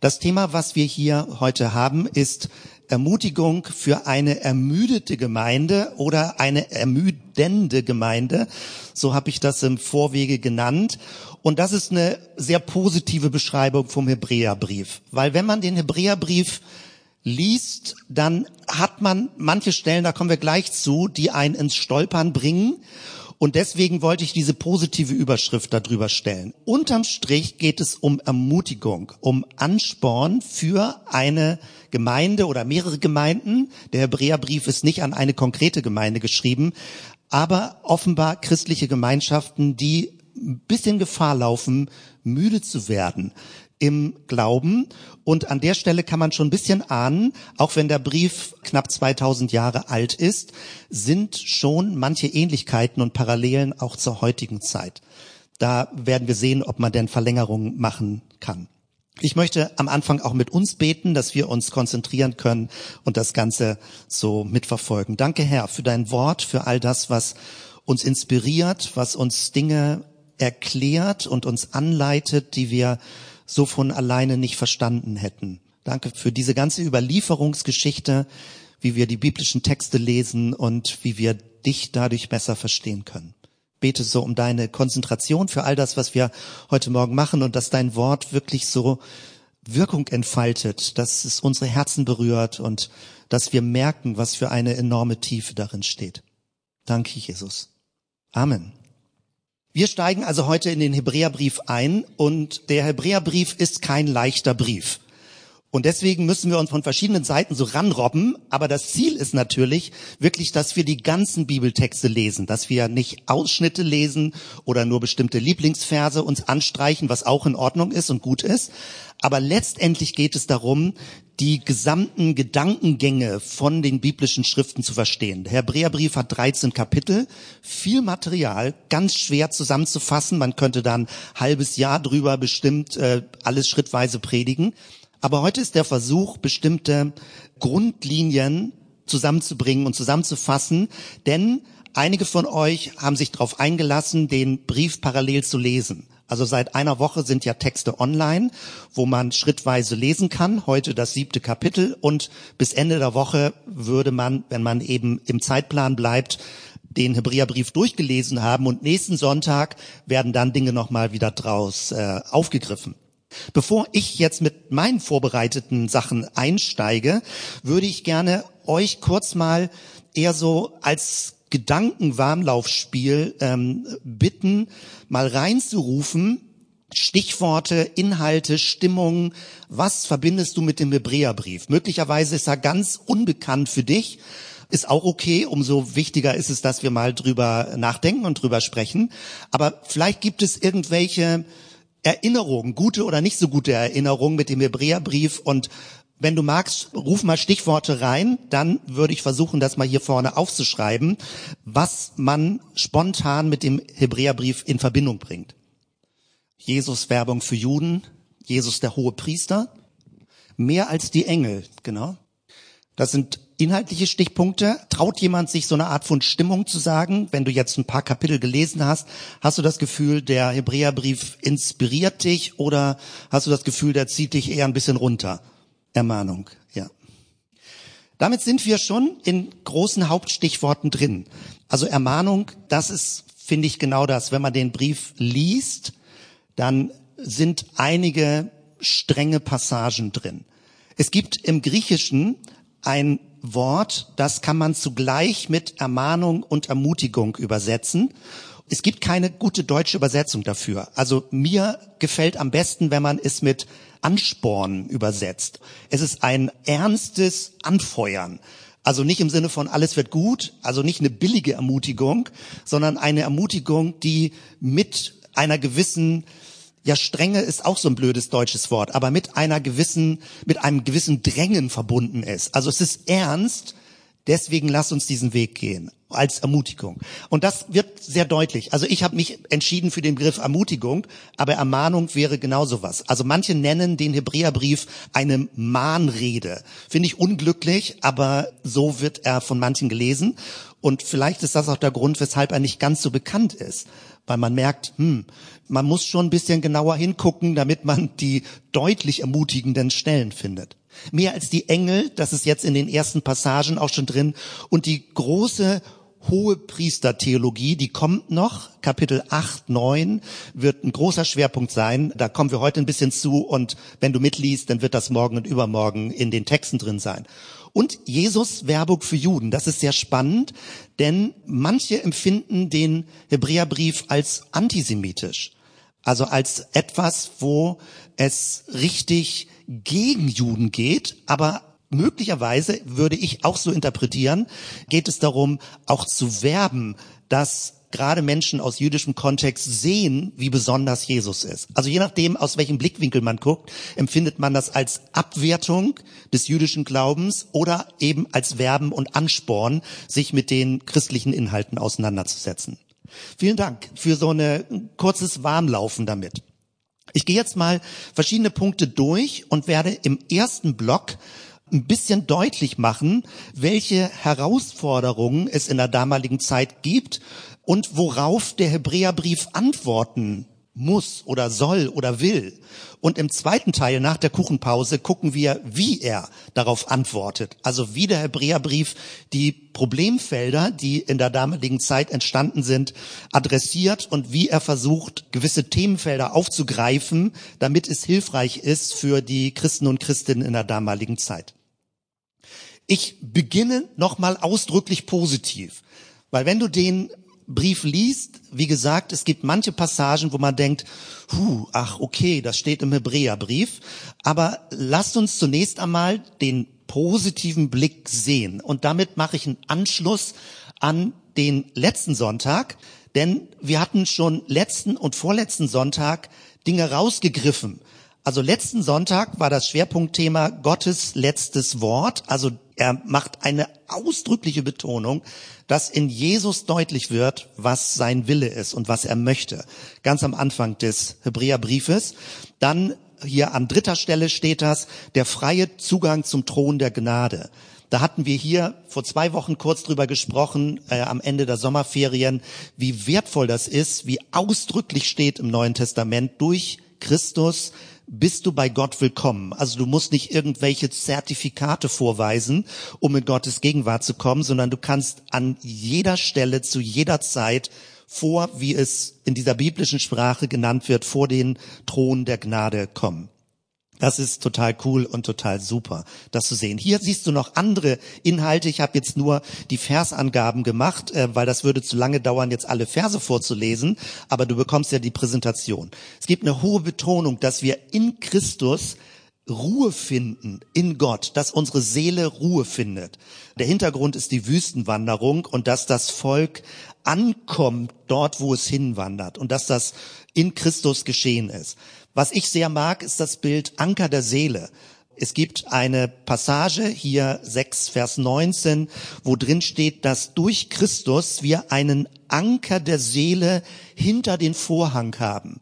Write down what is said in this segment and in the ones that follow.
Das Thema, was wir hier heute haben, ist Ermutigung für eine ermüdete Gemeinde oder eine ermüdende Gemeinde. So habe ich das im Vorwege genannt. Und das ist eine sehr positive Beschreibung vom Hebräerbrief. Weil wenn man den Hebräerbrief liest, dann hat man manche Stellen, da kommen wir gleich zu, die einen ins Stolpern bringen. Und deswegen wollte ich diese positive Überschrift darüber stellen. Unterm Strich geht es um Ermutigung, um Ansporn für eine Gemeinde oder mehrere Gemeinden. Der Hebräerbrief ist nicht an eine konkrete Gemeinde geschrieben, aber offenbar christliche Gemeinschaften, die ein bisschen Gefahr laufen, müde zu werden, im Glauben. Und an der Stelle kann man schon ein bisschen ahnen, auch wenn der Brief knapp 2000 Jahre alt ist, sind schon manche Ähnlichkeiten und Parallelen auch zur heutigen Zeit. Da werden wir sehen, ob man denn Verlängerungen machen kann. Ich möchte am Anfang auch mit uns beten, dass wir uns konzentrieren können und das Ganze so mitverfolgen. Danke, Herr, für dein Wort, für all das, was uns inspiriert, was uns Dinge erklärt und uns anleitet, die wir so von alleine nicht verstanden hätten. Danke für diese ganze Überlieferungsgeschichte, wie wir die biblischen Texte lesen und wie wir dich dadurch besser verstehen können. Bete so um deine Konzentration für all das, was wir heute Morgen machen und dass dein Wort wirklich so Wirkung entfaltet, dass es unsere Herzen berührt und dass wir merken, was für eine enorme Tiefe darin steht. Danke, Jesus. Amen. Wir steigen also heute in den Hebräerbrief ein und der Hebräerbrief ist kein leichter Brief. Und deswegen müssen wir uns von verschiedenen Seiten so ranrobben. Aber das Ziel ist natürlich wirklich, dass wir die ganzen Bibeltexte lesen, dass wir nicht Ausschnitte lesen oder nur bestimmte Lieblingsverse uns anstreichen, was auch in Ordnung ist und gut ist. Aber letztendlich geht es darum, die gesamten Gedankengänge von den biblischen Schriften zu verstehen. Der Hebräerbrief hat 13 Kapitel, viel Material, ganz schwer zusammenzufassen. Man könnte dann halbes Jahr drüber bestimmt äh, alles schrittweise predigen. Aber heute ist der Versuch, bestimmte Grundlinien zusammenzubringen und zusammenzufassen, denn einige von euch haben sich darauf eingelassen, den Brief parallel zu lesen. Also seit einer Woche sind ja Texte online, wo man schrittweise lesen kann. Heute das siebte Kapitel und bis Ende der Woche würde man, wenn man eben im Zeitplan bleibt, den Hebräerbrief durchgelesen haben und nächsten Sonntag werden dann Dinge nochmal wieder draus äh, aufgegriffen. Bevor ich jetzt mit meinen vorbereiteten Sachen einsteige, würde ich gerne euch kurz mal eher so als Gedankenwarmlaufspiel ähm, bitten, mal reinzurufen, Stichworte, Inhalte, Stimmung, was verbindest du mit dem Hebräerbrief? Möglicherweise ist er ganz unbekannt für dich, ist auch okay, umso wichtiger ist es, dass wir mal drüber nachdenken und drüber sprechen. Aber vielleicht gibt es irgendwelche Erinnerungen, gute oder nicht so gute Erinnerungen mit dem Hebräerbrief. Und wenn du magst, ruf mal Stichworte rein, dann würde ich versuchen, das mal hier vorne aufzuschreiben, was man spontan mit dem Hebräerbrief in Verbindung bringt. Jesus Werbung für Juden, Jesus der hohe Priester, mehr als die Engel, genau. Das sind inhaltliche Stichpunkte. Traut jemand sich so eine Art von Stimmung zu sagen? Wenn du jetzt ein paar Kapitel gelesen hast, hast du das Gefühl, der Hebräerbrief inspiriert dich oder hast du das Gefühl, der zieht dich eher ein bisschen runter? Ermahnung, ja. Damit sind wir schon in großen Hauptstichworten drin. Also Ermahnung, das ist, finde ich, genau das. Wenn man den Brief liest, dann sind einige strenge Passagen drin. Es gibt im Griechischen ein Wort, das kann man zugleich mit Ermahnung und Ermutigung übersetzen. Es gibt keine gute deutsche Übersetzung dafür. Also mir gefällt am besten, wenn man es mit Ansporn übersetzt. Es ist ein ernstes Anfeuern. Also nicht im Sinne von alles wird gut, also nicht eine billige Ermutigung, sondern eine Ermutigung, die mit einer gewissen ja, Strenge ist auch so ein blödes deutsches Wort, aber mit einer gewissen, mit einem gewissen Drängen verbunden ist. Also es ist ernst, deswegen lass uns diesen Weg gehen als Ermutigung. Und das wird sehr deutlich. Also ich habe mich entschieden für den Begriff Ermutigung, aber Ermahnung wäre genauso was. Also manche nennen den Hebräerbrief eine Mahnrede. Finde ich unglücklich, aber so wird er von manchen gelesen. Und vielleicht ist das auch der Grund, weshalb er nicht ganz so bekannt ist weil man merkt, hm, man muss schon ein bisschen genauer hingucken, damit man die deutlich ermutigenden Stellen findet. Mehr als die Engel, das ist jetzt in den ersten Passagen auch schon drin, und die große hohe Priestertheologie, die kommt noch. Kapitel 8, 9 wird ein großer Schwerpunkt sein. Da kommen wir heute ein bisschen zu und wenn du mitliest, dann wird das morgen und übermorgen in den Texten drin sein. Und Jesus Werbung für Juden. Das ist sehr spannend, denn manche empfinden den Hebräerbrief als antisemitisch. Also als etwas, wo es richtig gegen Juden geht, aber möglicherweise würde ich auch so interpretieren, geht es darum, auch zu werben, dass gerade Menschen aus jüdischem Kontext sehen, wie besonders Jesus ist. Also je nachdem, aus welchem Blickwinkel man guckt, empfindet man das als Abwertung des jüdischen Glaubens oder eben als Werben und Ansporn, sich mit den christlichen Inhalten auseinanderzusetzen. Vielen Dank für so ein kurzes Warmlaufen damit. Ich gehe jetzt mal verschiedene Punkte durch und werde im ersten Block ein bisschen deutlich machen, welche Herausforderungen es in der damaligen Zeit gibt und worauf der Hebräerbrief antworten muss oder soll oder will. Und im zweiten Teil nach der Kuchenpause gucken wir, wie er darauf antwortet. Also wie der Hebräerbrief die Problemfelder, die in der damaligen Zeit entstanden sind, adressiert und wie er versucht, gewisse Themenfelder aufzugreifen, damit es hilfreich ist für die Christen und Christinnen in der damaligen Zeit. Ich beginne nochmal ausdrücklich positiv, weil wenn du den Brief liest, wie gesagt, es gibt manche Passagen, wo man denkt, huh, ach okay, das steht im Hebräerbrief, aber lasst uns zunächst einmal den positiven Blick sehen und damit mache ich einen Anschluss an den letzten Sonntag, denn wir hatten schon letzten und vorletzten Sonntag Dinge rausgegriffen. Also letzten Sonntag war das Schwerpunktthema Gottes letztes Wort, also er macht eine ausdrückliche Betonung, dass in Jesus deutlich wird, was sein Wille ist und was er möchte. Ganz am Anfang des Hebräerbriefes. Dann hier an dritter Stelle steht das, der freie Zugang zum Thron der Gnade. Da hatten wir hier vor zwei Wochen kurz drüber gesprochen, äh, am Ende der Sommerferien, wie wertvoll das ist, wie ausdrücklich steht im Neuen Testament durch Christus bist du bei Gott willkommen. Also du musst nicht irgendwelche Zertifikate vorweisen, um in Gottes Gegenwart zu kommen, sondern du kannst an jeder Stelle, zu jeder Zeit vor, wie es in dieser biblischen Sprache genannt wird, vor den Thron der Gnade kommen. Das ist total cool und total super, das zu sehen. Hier siehst du noch andere Inhalte. Ich habe jetzt nur die Versangaben gemacht, äh, weil das würde zu lange dauern, jetzt alle Verse vorzulesen. Aber du bekommst ja die Präsentation. Es gibt eine hohe Betonung, dass wir in Christus Ruhe finden in Gott, dass unsere Seele Ruhe findet. Der Hintergrund ist die Wüstenwanderung und dass das Volk ankommt dort, wo es hinwandert und dass das in Christus geschehen ist. Was ich sehr mag, ist das Bild Anker der Seele. Es gibt eine Passage hier 6 Vers 19, wo drin steht, dass durch Christus wir einen Anker der Seele hinter den Vorhang haben.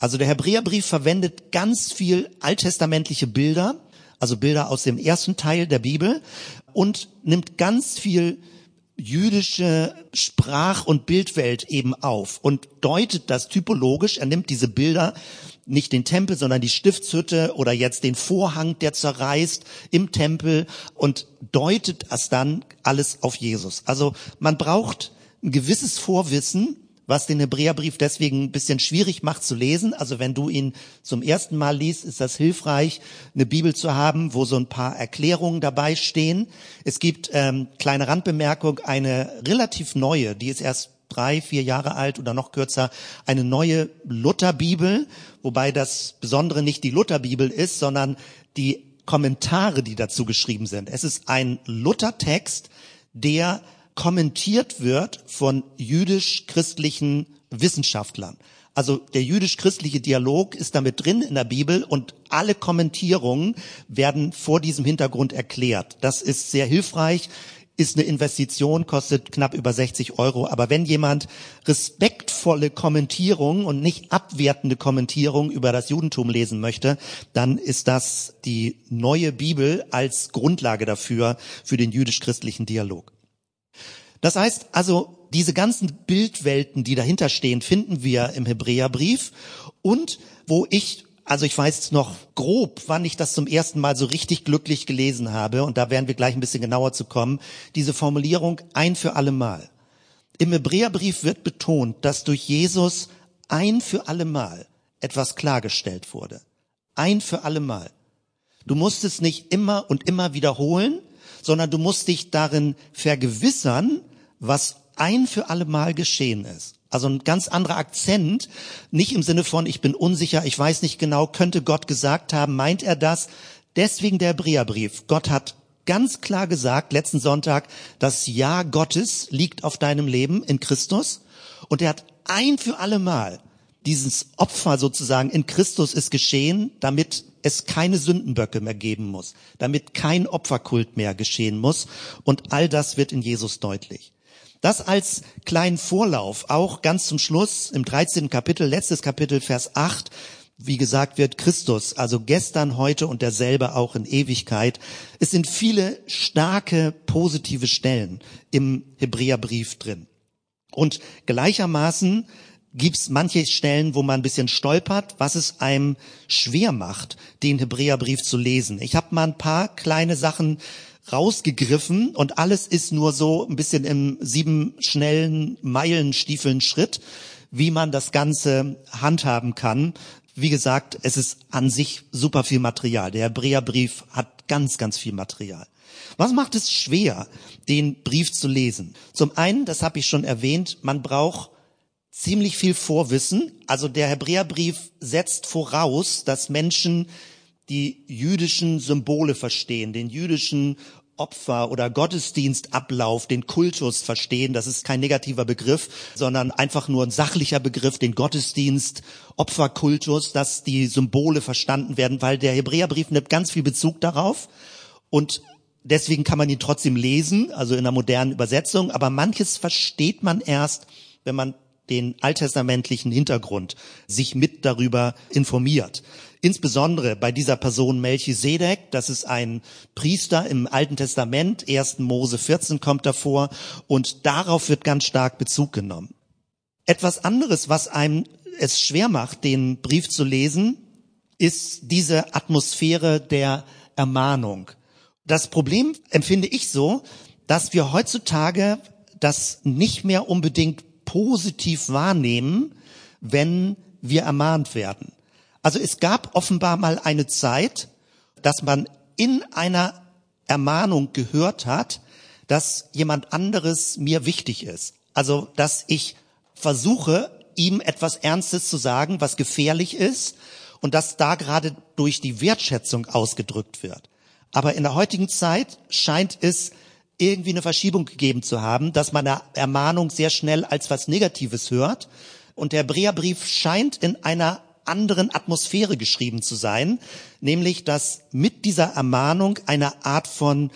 Also der Hebräerbrief verwendet ganz viel alttestamentliche Bilder, also Bilder aus dem ersten Teil der Bibel und nimmt ganz viel jüdische Sprach- und Bildwelt eben auf und deutet das typologisch. Er nimmt diese Bilder nicht den Tempel, sondern die Stiftshütte oder jetzt den Vorhang, der zerreißt im Tempel und deutet das dann alles auf Jesus. Also man braucht ein gewisses Vorwissen, was den Hebräerbrief deswegen ein bisschen schwierig macht zu lesen. Also wenn du ihn zum ersten Mal liest, ist das hilfreich, eine Bibel zu haben, wo so ein paar Erklärungen dabei stehen. Es gibt, ähm, kleine Randbemerkung, eine relativ neue, die ist erst drei, vier Jahre alt oder noch kürzer, eine neue Lutherbibel, wobei das Besondere nicht die Lutherbibel ist, sondern die Kommentare, die dazu geschrieben sind. Es ist ein Luthertext, der kommentiert wird von jüdisch-christlichen Wissenschaftlern. Also der jüdisch-christliche Dialog ist damit drin in der Bibel und alle Kommentierungen werden vor diesem Hintergrund erklärt. Das ist sehr hilfreich ist eine Investition, kostet knapp über 60 Euro. Aber wenn jemand respektvolle Kommentierung und nicht abwertende Kommentierung über das Judentum lesen möchte, dann ist das die neue Bibel als Grundlage dafür, für den jüdisch-christlichen Dialog. Das heißt also, diese ganzen Bildwelten, die dahinter stehen, finden wir im Hebräerbrief und wo ich also ich weiß noch grob, wann ich das zum ersten Mal so richtig glücklich gelesen habe, und da werden wir gleich ein bisschen genauer zu kommen, diese Formulierung ein für alle Mal. Im Hebräerbrief wird betont, dass durch Jesus ein für alle Mal etwas klargestellt wurde. Ein für alle Mal. Du musst es nicht immer und immer wiederholen, sondern du musst dich darin vergewissern, was ein für alle Mal geschehen ist. Also ein ganz anderer Akzent, nicht im Sinne von, ich bin unsicher, ich weiß nicht genau, könnte Gott gesagt haben, meint er das? Deswegen der Hebräerbrief. Gott hat ganz klar gesagt, letzten Sonntag, das Ja Gottes liegt auf deinem Leben in Christus. Und er hat ein für alle Mal dieses Opfer sozusagen in Christus ist geschehen, damit es keine Sündenböcke mehr geben muss, damit kein Opferkult mehr geschehen muss. Und all das wird in Jesus deutlich. Das als kleinen Vorlauf, auch ganz zum Schluss im 13. Kapitel, letztes Kapitel, Vers 8, wie gesagt wird, Christus, also gestern, heute und derselbe auch in Ewigkeit. Es sind viele starke positive Stellen im Hebräerbrief drin. Und gleichermaßen gibt's manche Stellen, wo man ein bisschen stolpert, was es einem schwer macht, den Hebräerbrief zu lesen. Ich habe mal ein paar kleine Sachen rausgegriffen und alles ist nur so ein bisschen im sieben schnellen Meilenstiefeln Schritt, wie man das Ganze handhaben kann. Wie gesagt, es ist an sich super viel Material. Der Hebräerbrief hat ganz, ganz viel Material. Was macht es schwer, den Brief zu lesen? Zum einen, das habe ich schon erwähnt, man braucht ziemlich viel Vorwissen. Also der Hebräerbrief setzt voraus, dass Menschen die jüdischen Symbole verstehen, den jüdischen Opfer oder Gottesdienstablauf, den Kultus verstehen. Das ist kein negativer Begriff, sondern einfach nur ein sachlicher Begriff, den Gottesdienst, Opferkultus, dass die Symbole verstanden werden, weil der Hebräerbrief nimmt ganz viel Bezug darauf und deswegen kann man ihn trotzdem lesen, also in einer modernen Übersetzung, aber manches versteht man erst, wenn man den alttestamentlichen Hintergrund sich mit darüber informiert. Insbesondere bei dieser Person Melchisedek, das ist ein Priester im Alten Testament, 1. Mose 14 kommt davor und darauf wird ganz stark Bezug genommen. Etwas anderes, was einem es schwer macht, den Brief zu lesen, ist diese Atmosphäre der Ermahnung. Das Problem empfinde ich so, dass wir heutzutage das nicht mehr unbedingt positiv wahrnehmen, wenn wir ermahnt werden. Also es gab offenbar mal eine Zeit, dass man in einer Ermahnung gehört hat, dass jemand anderes mir wichtig ist. Also, dass ich versuche, ihm etwas Ernstes zu sagen, was gefährlich ist und dass da gerade durch die Wertschätzung ausgedrückt wird. Aber in der heutigen Zeit scheint es irgendwie eine Verschiebung gegeben zu haben, dass man eine Ermahnung sehr schnell als was Negatives hört. Und der Hebräerbrief scheint in einer anderen Atmosphäre geschrieben zu sein, nämlich dass mit dieser Ermahnung eine Art von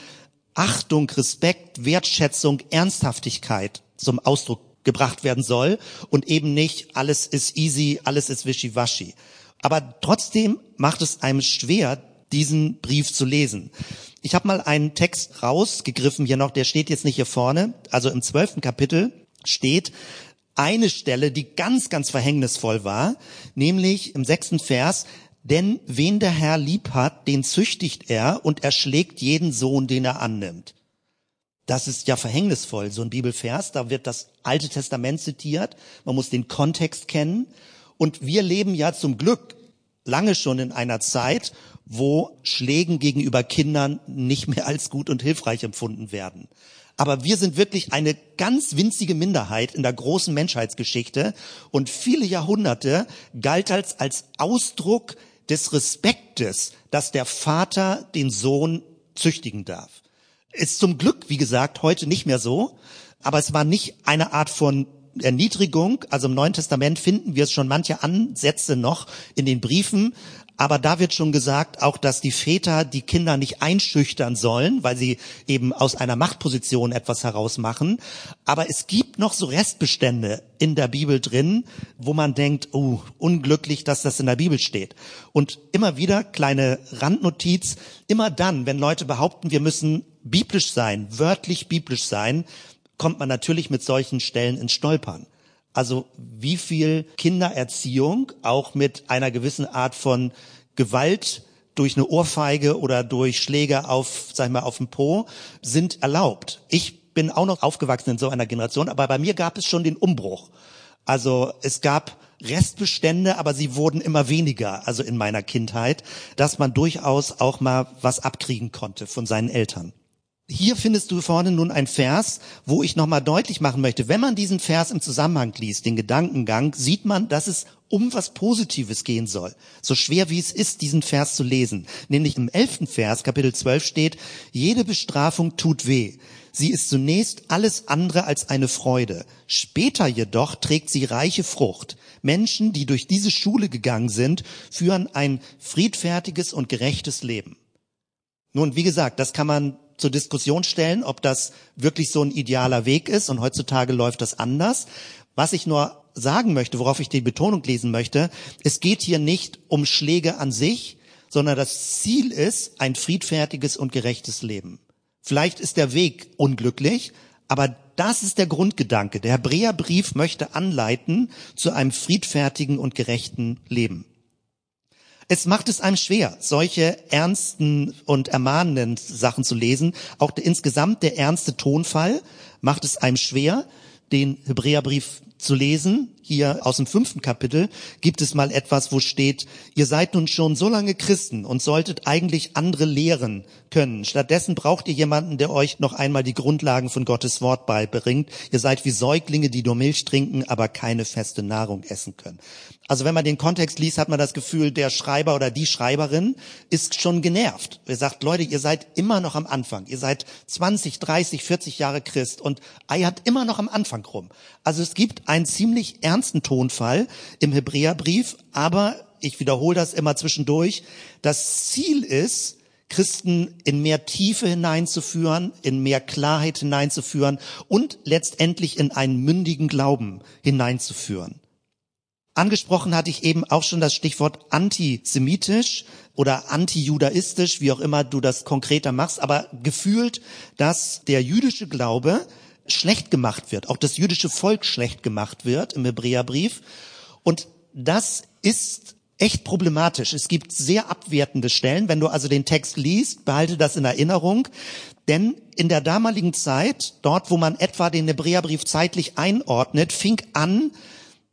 Achtung, Respekt, Wertschätzung, Ernsthaftigkeit zum Ausdruck gebracht werden soll und eben nicht alles ist easy, alles ist wischiwaschi. Aber trotzdem macht es einem schwer, diesen Brief zu lesen. Ich habe mal einen Text rausgegriffen hier noch, der steht jetzt nicht hier vorne. Also im zwölften Kapitel steht, eine Stelle, die ganz, ganz verhängnisvoll war, nämlich im sechsten Vers, denn wen der Herr lieb hat, den züchtigt er und erschlägt jeden Sohn, den er annimmt. Das ist ja verhängnisvoll, so ein Bibelvers, da wird das Alte Testament zitiert, man muss den Kontext kennen und wir leben ja zum Glück lange schon in einer Zeit, wo Schlägen gegenüber Kindern nicht mehr als gut und hilfreich empfunden werden. Aber wir sind wirklich eine ganz winzige Minderheit in der großen Menschheitsgeschichte und viele Jahrhunderte galt als, als Ausdruck des Respektes, dass der Vater den Sohn züchtigen darf. Ist zum Glück, wie gesagt, heute nicht mehr so, aber es war nicht eine Art von Erniedrigung. Also im Neuen Testament finden wir es schon manche Ansätze noch in den Briefen, aber da wird schon gesagt, auch dass die Väter die Kinder nicht einschüchtern sollen, weil sie eben aus einer Machtposition etwas herausmachen. Aber es gibt noch so Restbestände in der Bibel drin, wo man denkt, oh, unglücklich, dass das in der Bibel steht. Und immer wieder kleine Randnotiz, immer dann, wenn Leute behaupten, wir müssen biblisch sein, wörtlich biblisch sein, kommt man natürlich mit solchen Stellen ins Stolpern. Also wie viel Kindererziehung auch mit einer gewissen Art von Gewalt durch eine Ohrfeige oder durch Schläge auf, sag ich mal, auf dem Po sind erlaubt. Ich bin auch noch aufgewachsen in so einer Generation, aber bei mir gab es schon den Umbruch. Also es gab Restbestände, aber sie wurden immer weniger, also in meiner Kindheit, dass man durchaus auch mal was abkriegen konnte von seinen Eltern. Hier findest du vorne nun ein Vers, wo ich nochmal deutlich machen möchte, wenn man diesen Vers im Zusammenhang liest, den Gedankengang, sieht man, dass es um was Positives gehen soll. So schwer wie es ist, diesen Vers zu lesen. Nämlich im elften Vers, Kapitel 12 steht, jede Bestrafung tut weh. Sie ist zunächst alles andere als eine Freude. Später jedoch trägt sie reiche Frucht. Menschen, die durch diese Schule gegangen sind, führen ein friedfertiges und gerechtes Leben. Nun, wie gesagt, das kann man zur Diskussion stellen, ob das wirklich so ein idealer Weg ist und heutzutage läuft das anders. Was ich nur sagen möchte, worauf ich die Betonung lesen möchte, es geht hier nicht um Schläge an sich, sondern das Ziel ist ein friedfertiges und gerechtes Leben. Vielleicht ist der Weg unglücklich, aber das ist der Grundgedanke. Der Hebräerbrief möchte anleiten zu einem friedfertigen und gerechten Leben. Es macht es einem schwer, solche ernsten und ermahnenden Sachen zu lesen. Auch der, insgesamt der ernste Tonfall macht es einem schwer, den Hebräerbrief zu lesen. Hier aus dem fünften Kapitel gibt es mal etwas, wo steht, ihr seid nun schon so lange Christen und solltet eigentlich andere lehren können. Stattdessen braucht ihr jemanden, der euch noch einmal die Grundlagen von Gottes Wort beibringt. Ihr seid wie Säuglinge, die nur Milch trinken, aber keine feste Nahrung essen können. Also wenn man den Kontext liest, hat man das Gefühl, der Schreiber oder die Schreiberin ist schon genervt. Er sagt, Leute, ihr seid immer noch am Anfang. Ihr seid 20, 30, 40 Jahre Christ und eiert immer noch am Anfang rum. Also es gibt einen ziemlich ernsten Tonfall im Hebräerbrief, aber ich wiederhole das immer zwischendurch. Das Ziel ist, Christen in mehr Tiefe hineinzuführen, in mehr Klarheit hineinzuführen und letztendlich in einen mündigen Glauben hineinzuführen. Angesprochen hatte ich eben auch schon das Stichwort antisemitisch oder antijudaistisch, wie auch immer du das konkreter machst, aber gefühlt, dass der jüdische Glaube schlecht gemacht wird, auch das jüdische Volk schlecht gemacht wird im Hebräerbrief. Und das ist echt problematisch. Es gibt sehr abwertende Stellen. Wenn du also den Text liest, behalte das in Erinnerung. Denn in der damaligen Zeit, dort wo man etwa den Hebräerbrief zeitlich einordnet, fing an,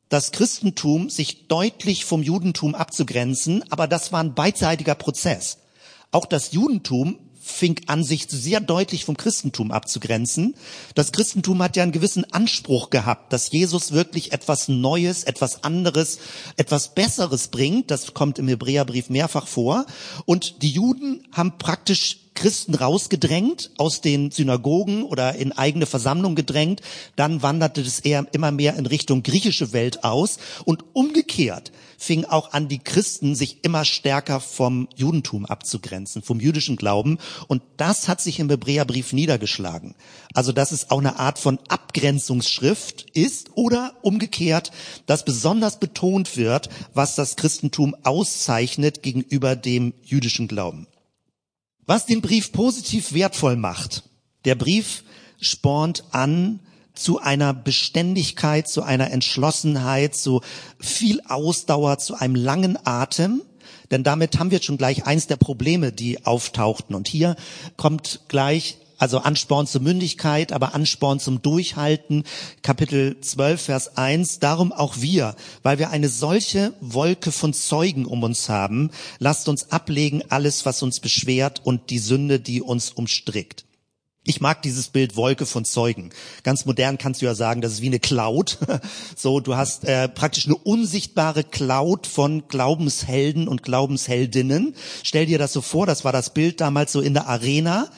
das Christentum sich deutlich vom Judentum abzugrenzen, aber das war ein beidseitiger Prozess. Auch das Judentum fing an, sich sehr deutlich vom Christentum abzugrenzen. Das Christentum hat ja einen gewissen Anspruch gehabt, dass Jesus wirklich etwas Neues, etwas anderes, etwas Besseres bringt. Das kommt im Hebräerbrief mehrfach vor. Und die Juden haben praktisch Christen rausgedrängt, aus den Synagogen oder in eigene Versammlungen gedrängt. Dann wanderte es eher immer mehr in Richtung griechische Welt aus. Und umgekehrt fing auch an, die Christen sich immer stärker vom Judentum abzugrenzen, vom jüdischen Glauben. Und das hat sich im Hebräerbrief niedergeschlagen. Also, dass es auch eine Art von Abgrenzungsschrift ist oder umgekehrt, dass besonders betont wird, was das Christentum auszeichnet gegenüber dem jüdischen Glauben. Was den Brief positiv wertvoll macht, der Brief spornt an zu einer Beständigkeit, zu einer Entschlossenheit, zu viel Ausdauer, zu einem langen Atem. Denn damit haben wir schon gleich eins der Probleme, die auftauchten. Und hier kommt gleich also Ansporn zur Mündigkeit, aber Ansporn zum Durchhalten. Kapitel 12, Vers 1. Darum auch wir, weil wir eine solche Wolke von Zeugen um uns haben, lasst uns ablegen alles, was uns beschwert und die Sünde, die uns umstrickt. Ich mag dieses Bild Wolke von Zeugen. Ganz modern kannst du ja sagen, das ist wie eine Cloud. So, du hast äh, praktisch eine unsichtbare Cloud von Glaubenshelden und Glaubensheldinnen. Stell dir das so vor, das war das Bild damals so in der Arena.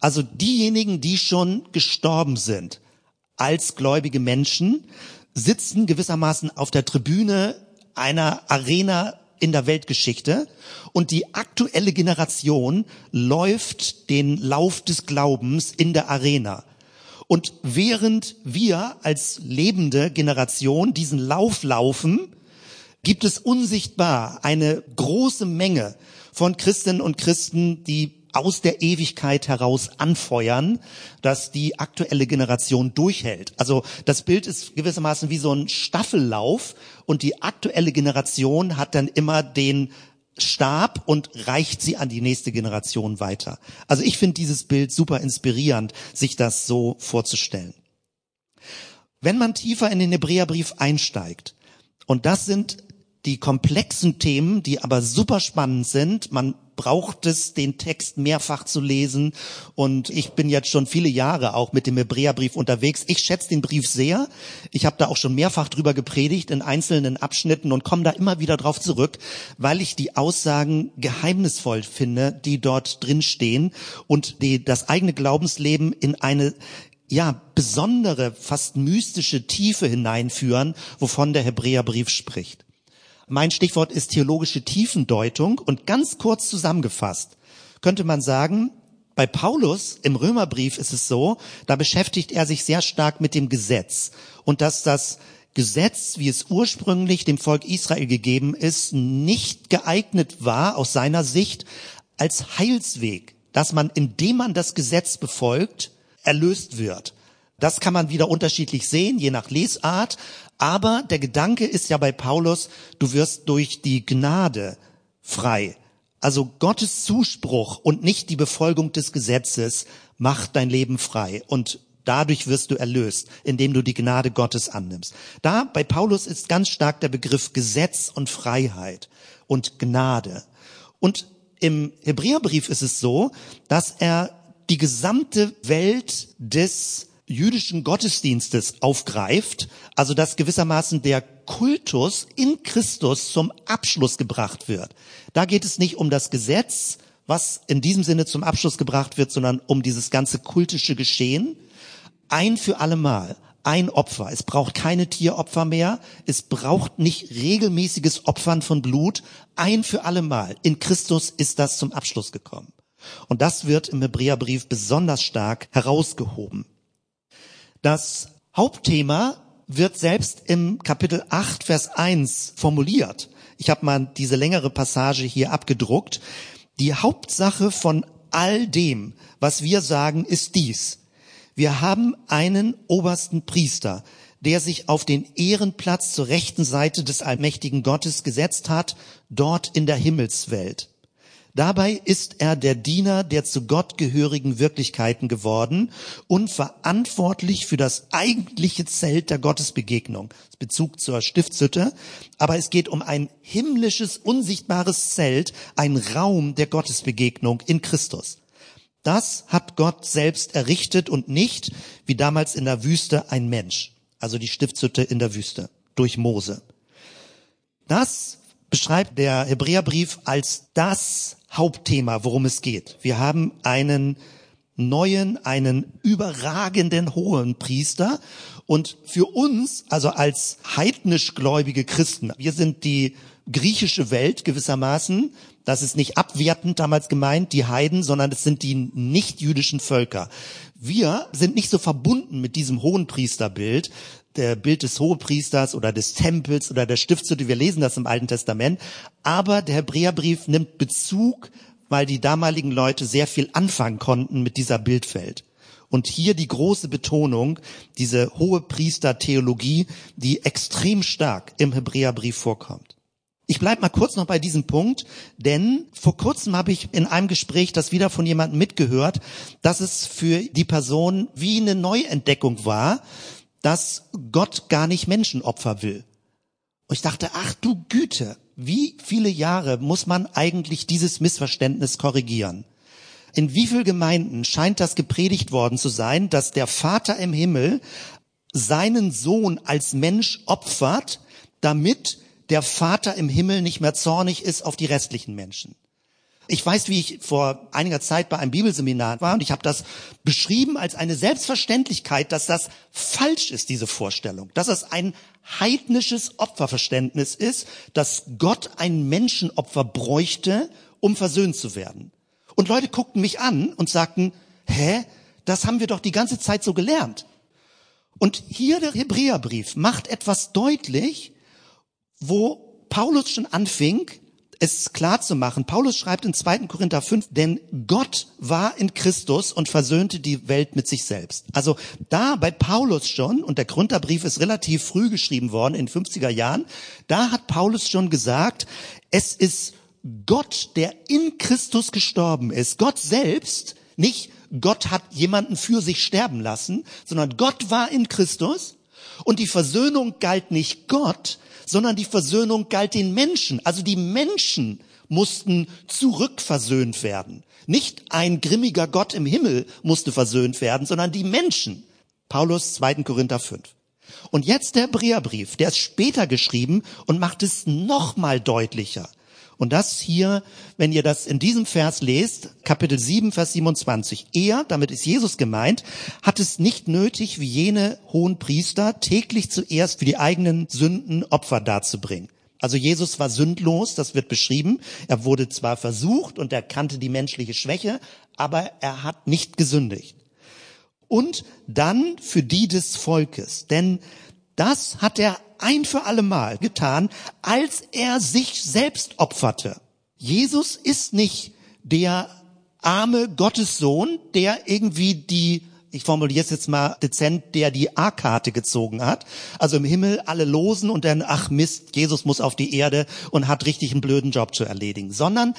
Also diejenigen, die schon gestorben sind als gläubige Menschen, sitzen gewissermaßen auf der Tribüne einer Arena in der Weltgeschichte und die aktuelle Generation läuft den Lauf des Glaubens in der Arena. Und während wir als lebende Generation diesen Lauf laufen, gibt es unsichtbar eine große Menge von Christinnen und Christen, die aus der Ewigkeit heraus anfeuern, dass die aktuelle Generation durchhält. Also das Bild ist gewissermaßen wie so ein Staffellauf und die aktuelle Generation hat dann immer den Stab und reicht sie an die nächste Generation weiter. Also ich finde dieses Bild super inspirierend, sich das so vorzustellen. Wenn man tiefer in den Hebräerbrief einsteigt, und das sind die komplexen Themen, die aber super spannend sind. Man braucht es, den Text mehrfach zu lesen. Und ich bin jetzt schon viele Jahre auch mit dem Hebräerbrief unterwegs. Ich schätze den Brief sehr. Ich habe da auch schon mehrfach drüber gepredigt in einzelnen Abschnitten und komme da immer wieder drauf zurück, weil ich die Aussagen geheimnisvoll finde, die dort drin stehen und die das eigene Glaubensleben in eine ja, besondere, fast mystische Tiefe hineinführen, wovon der Hebräerbrief spricht. Mein Stichwort ist theologische Tiefendeutung und ganz kurz zusammengefasst könnte man sagen, bei Paulus im Römerbrief ist es so, da beschäftigt er sich sehr stark mit dem Gesetz und dass das Gesetz, wie es ursprünglich dem Volk Israel gegeben ist, nicht geeignet war aus seiner Sicht als Heilsweg, dass man, indem man das Gesetz befolgt, erlöst wird. Das kann man wieder unterschiedlich sehen, je nach Lesart. Aber der Gedanke ist ja bei Paulus, du wirst durch die Gnade frei. Also Gottes Zuspruch und nicht die Befolgung des Gesetzes macht dein Leben frei. Und dadurch wirst du erlöst, indem du die Gnade Gottes annimmst. Da bei Paulus ist ganz stark der Begriff Gesetz und Freiheit und Gnade. Und im Hebräerbrief ist es so, dass er die gesamte Welt des jüdischen Gottesdienstes aufgreift, also dass gewissermaßen der Kultus in Christus zum Abschluss gebracht wird. Da geht es nicht um das Gesetz, was in diesem Sinne zum Abschluss gebracht wird, sondern um dieses ganze kultische Geschehen. Ein für allemal, ein Opfer. Es braucht keine Tieropfer mehr. Es braucht nicht regelmäßiges Opfern von Blut. Ein für allemal. In Christus ist das zum Abschluss gekommen. Und das wird im Hebräerbrief besonders stark herausgehoben. Das Hauptthema wird selbst im Kapitel 8, Vers 1 formuliert. Ich habe mal diese längere Passage hier abgedruckt. Die Hauptsache von all dem, was wir sagen, ist dies. Wir haben einen obersten Priester, der sich auf den Ehrenplatz zur rechten Seite des allmächtigen Gottes gesetzt hat, dort in der Himmelswelt. Dabei ist er der Diener der zu Gott gehörigen Wirklichkeiten geworden und verantwortlich für das eigentliche Zelt der Gottesbegegnung. Bezug zur Stiftshütte. Aber es geht um ein himmlisches, unsichtbares Zelt, ein Raum der Gottesbegegnung in Christus. Das hat Gott selbst errichtet und nicht, wie damals in der Wüste, ein Mensch. Also die Stiftshütte in der Wüste durch Mose. Das beschreibt der Hebräerbrief als das Hauptthema, worum es geht. Wir haben einen neuen, einen überragenden hohen Priester und für uns, also als heidnisch gläubige Christen, wir sind die griechische Welt gewissermaßen, das ist nicht abwertend damals gemeint, die Heiden, sondern es sind die nicht-jüdischen Völker. Wir sind nicht so verbunden mit diesem hohen Priesterbild, der Bild des Hohepriesters oder des Tempels oder der Stiftshütte. Wir lesen das im Alten Testament. Aber der Hebräerbrief nimmt Bezug, weil die damaligen Leute sehr viel anfangen konnten mit dieser Bildwelt. Und hier die große Betonung, diese hohe Priestertheologie, die extrem stark im Hebräerbrief vorkommt. Ich bleib mal kurz noch bei diesem Punkt, denn vor kurzem habe ich in einem Gespräch das wieder von jemandem mitgehört, dass es für die Person wie eine Neuentdeckung war, dass Gott gar nicht Menschenopfer will. Und ich dachte, ach du Güte, wie viele Jahre muss man eigentlich dieses Missverständnis korrigieren? In wie vielen Gemeinden scheint das gepredigt worden zu sein, dass der Vater im Himmel seinen Sohn als Mensch opfert, damit der Vater im Himmel nicht mehr zornig ist auf die restlichen Menschen? Ich weiß, wie ich vor einiger Zeit bei einem Bibelseminar war und ich habe das beschrieben als eine Selbstverständlichkeit, dass das falsch ist, diese Vorstellung, dass es ein heidnisches Opferverständnis ist, dass Gott ein Menschenopfer bräuchte, um versöhnt zu werden. Und Leute guckten mich an und sagten, hä, das haben wir doch die ganze Zeit so gelernt. Und hier der Hebräerbrief macht etwas deutlich, wo Paulus schon anfing, es klar zu machen. Paulus schreibt in 2. Korinther 5, denn Gott war in Christus und versöhnte die Welt mit sich selbst. Also da bei Paulus schon, und der Korintherbrief ist relativ früh geschrieben worden, in 50er Jahren, da hat Paulus schon gesagt, es ist Gott, der in Christus gestorben ist. Gott selbst, nicht Gott hat jemanden für sich sterben lassen, sondern Gott war in Christus und die Versöhnung galt nicht Gott, sondern die Versöhnung galt den Menschen. Also die Menschen mussten zurückversöhnt werden. Nicht ein grimmiger Gott im Himmel musste versöhnt werden, sondern die Menschen. Paulus 2. Korinther 5. Und jetzt der Hebräerbrief, der ist später geschrieben und macht es noch mal deutlicher. Und das hier, wenn ihr das in diesem Vers lest, Kapitel 7, Vers 27. Er, damit ist Jesus gemeint, hat es nicht nötig, wie jene hohen Priester, täglich zuerst für die eigenen Sünden Opfer darzubringen. Also Jesus war sündlos, das wird beschrieben. Er wurde zwar versucht und er kannte die menschliche Schwäche, aber er hat nicht gesündigt. Und dann für die des Volkes. Denn das hat er ein für alle Mal getan, als er sich selbst opferte. Jesus ist nicht der arme Gottessohn, der irgendwie die ich formuliere es jetzt mal dezent, der die A-Karte gezogen hat. Also im Himmel alle losen und dann, ach Mist, Jesus muss auf die Erde und hat richtig einen blöden Job zu erledigen. Sondern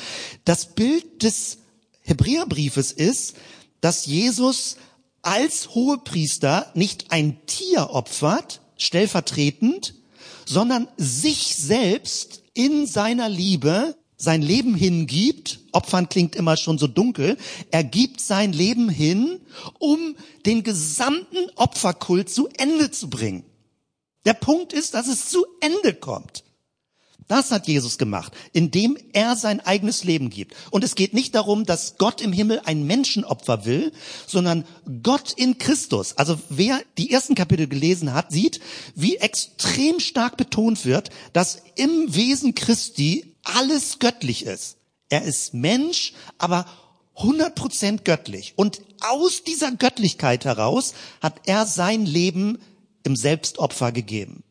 das Bild des Hebräerbriefes ist, dass Jesus als Hohepriester nicht ein Tier opfert, stellvertretend, sondern sich selbst in seiner Liebe sein Leben hingibt, Opfern klingt immer schon so dunkel, er gibt sein Leben hin, um den gesamten Opferkult zu Ende zu bringen. Der Punkt ist, dass es zu Ende kommt. Das hat Jesus gemacht, indem er sein eigenes Leben gibt. Und es geht nicht darum, dass Gott im Himmel ein Menschenopfer will, sondern Gott in Christus. Also wer die ersten Kapitel gelesen hat, sieht, wie extrem stark betont wird, dass im Wesen Christi alles göttlich ist. Er ist Mensch, aber 100% göttlich. Und aus dieser Göttlichkeit heraus hat er sein Leben im Selbstopfer gegeben.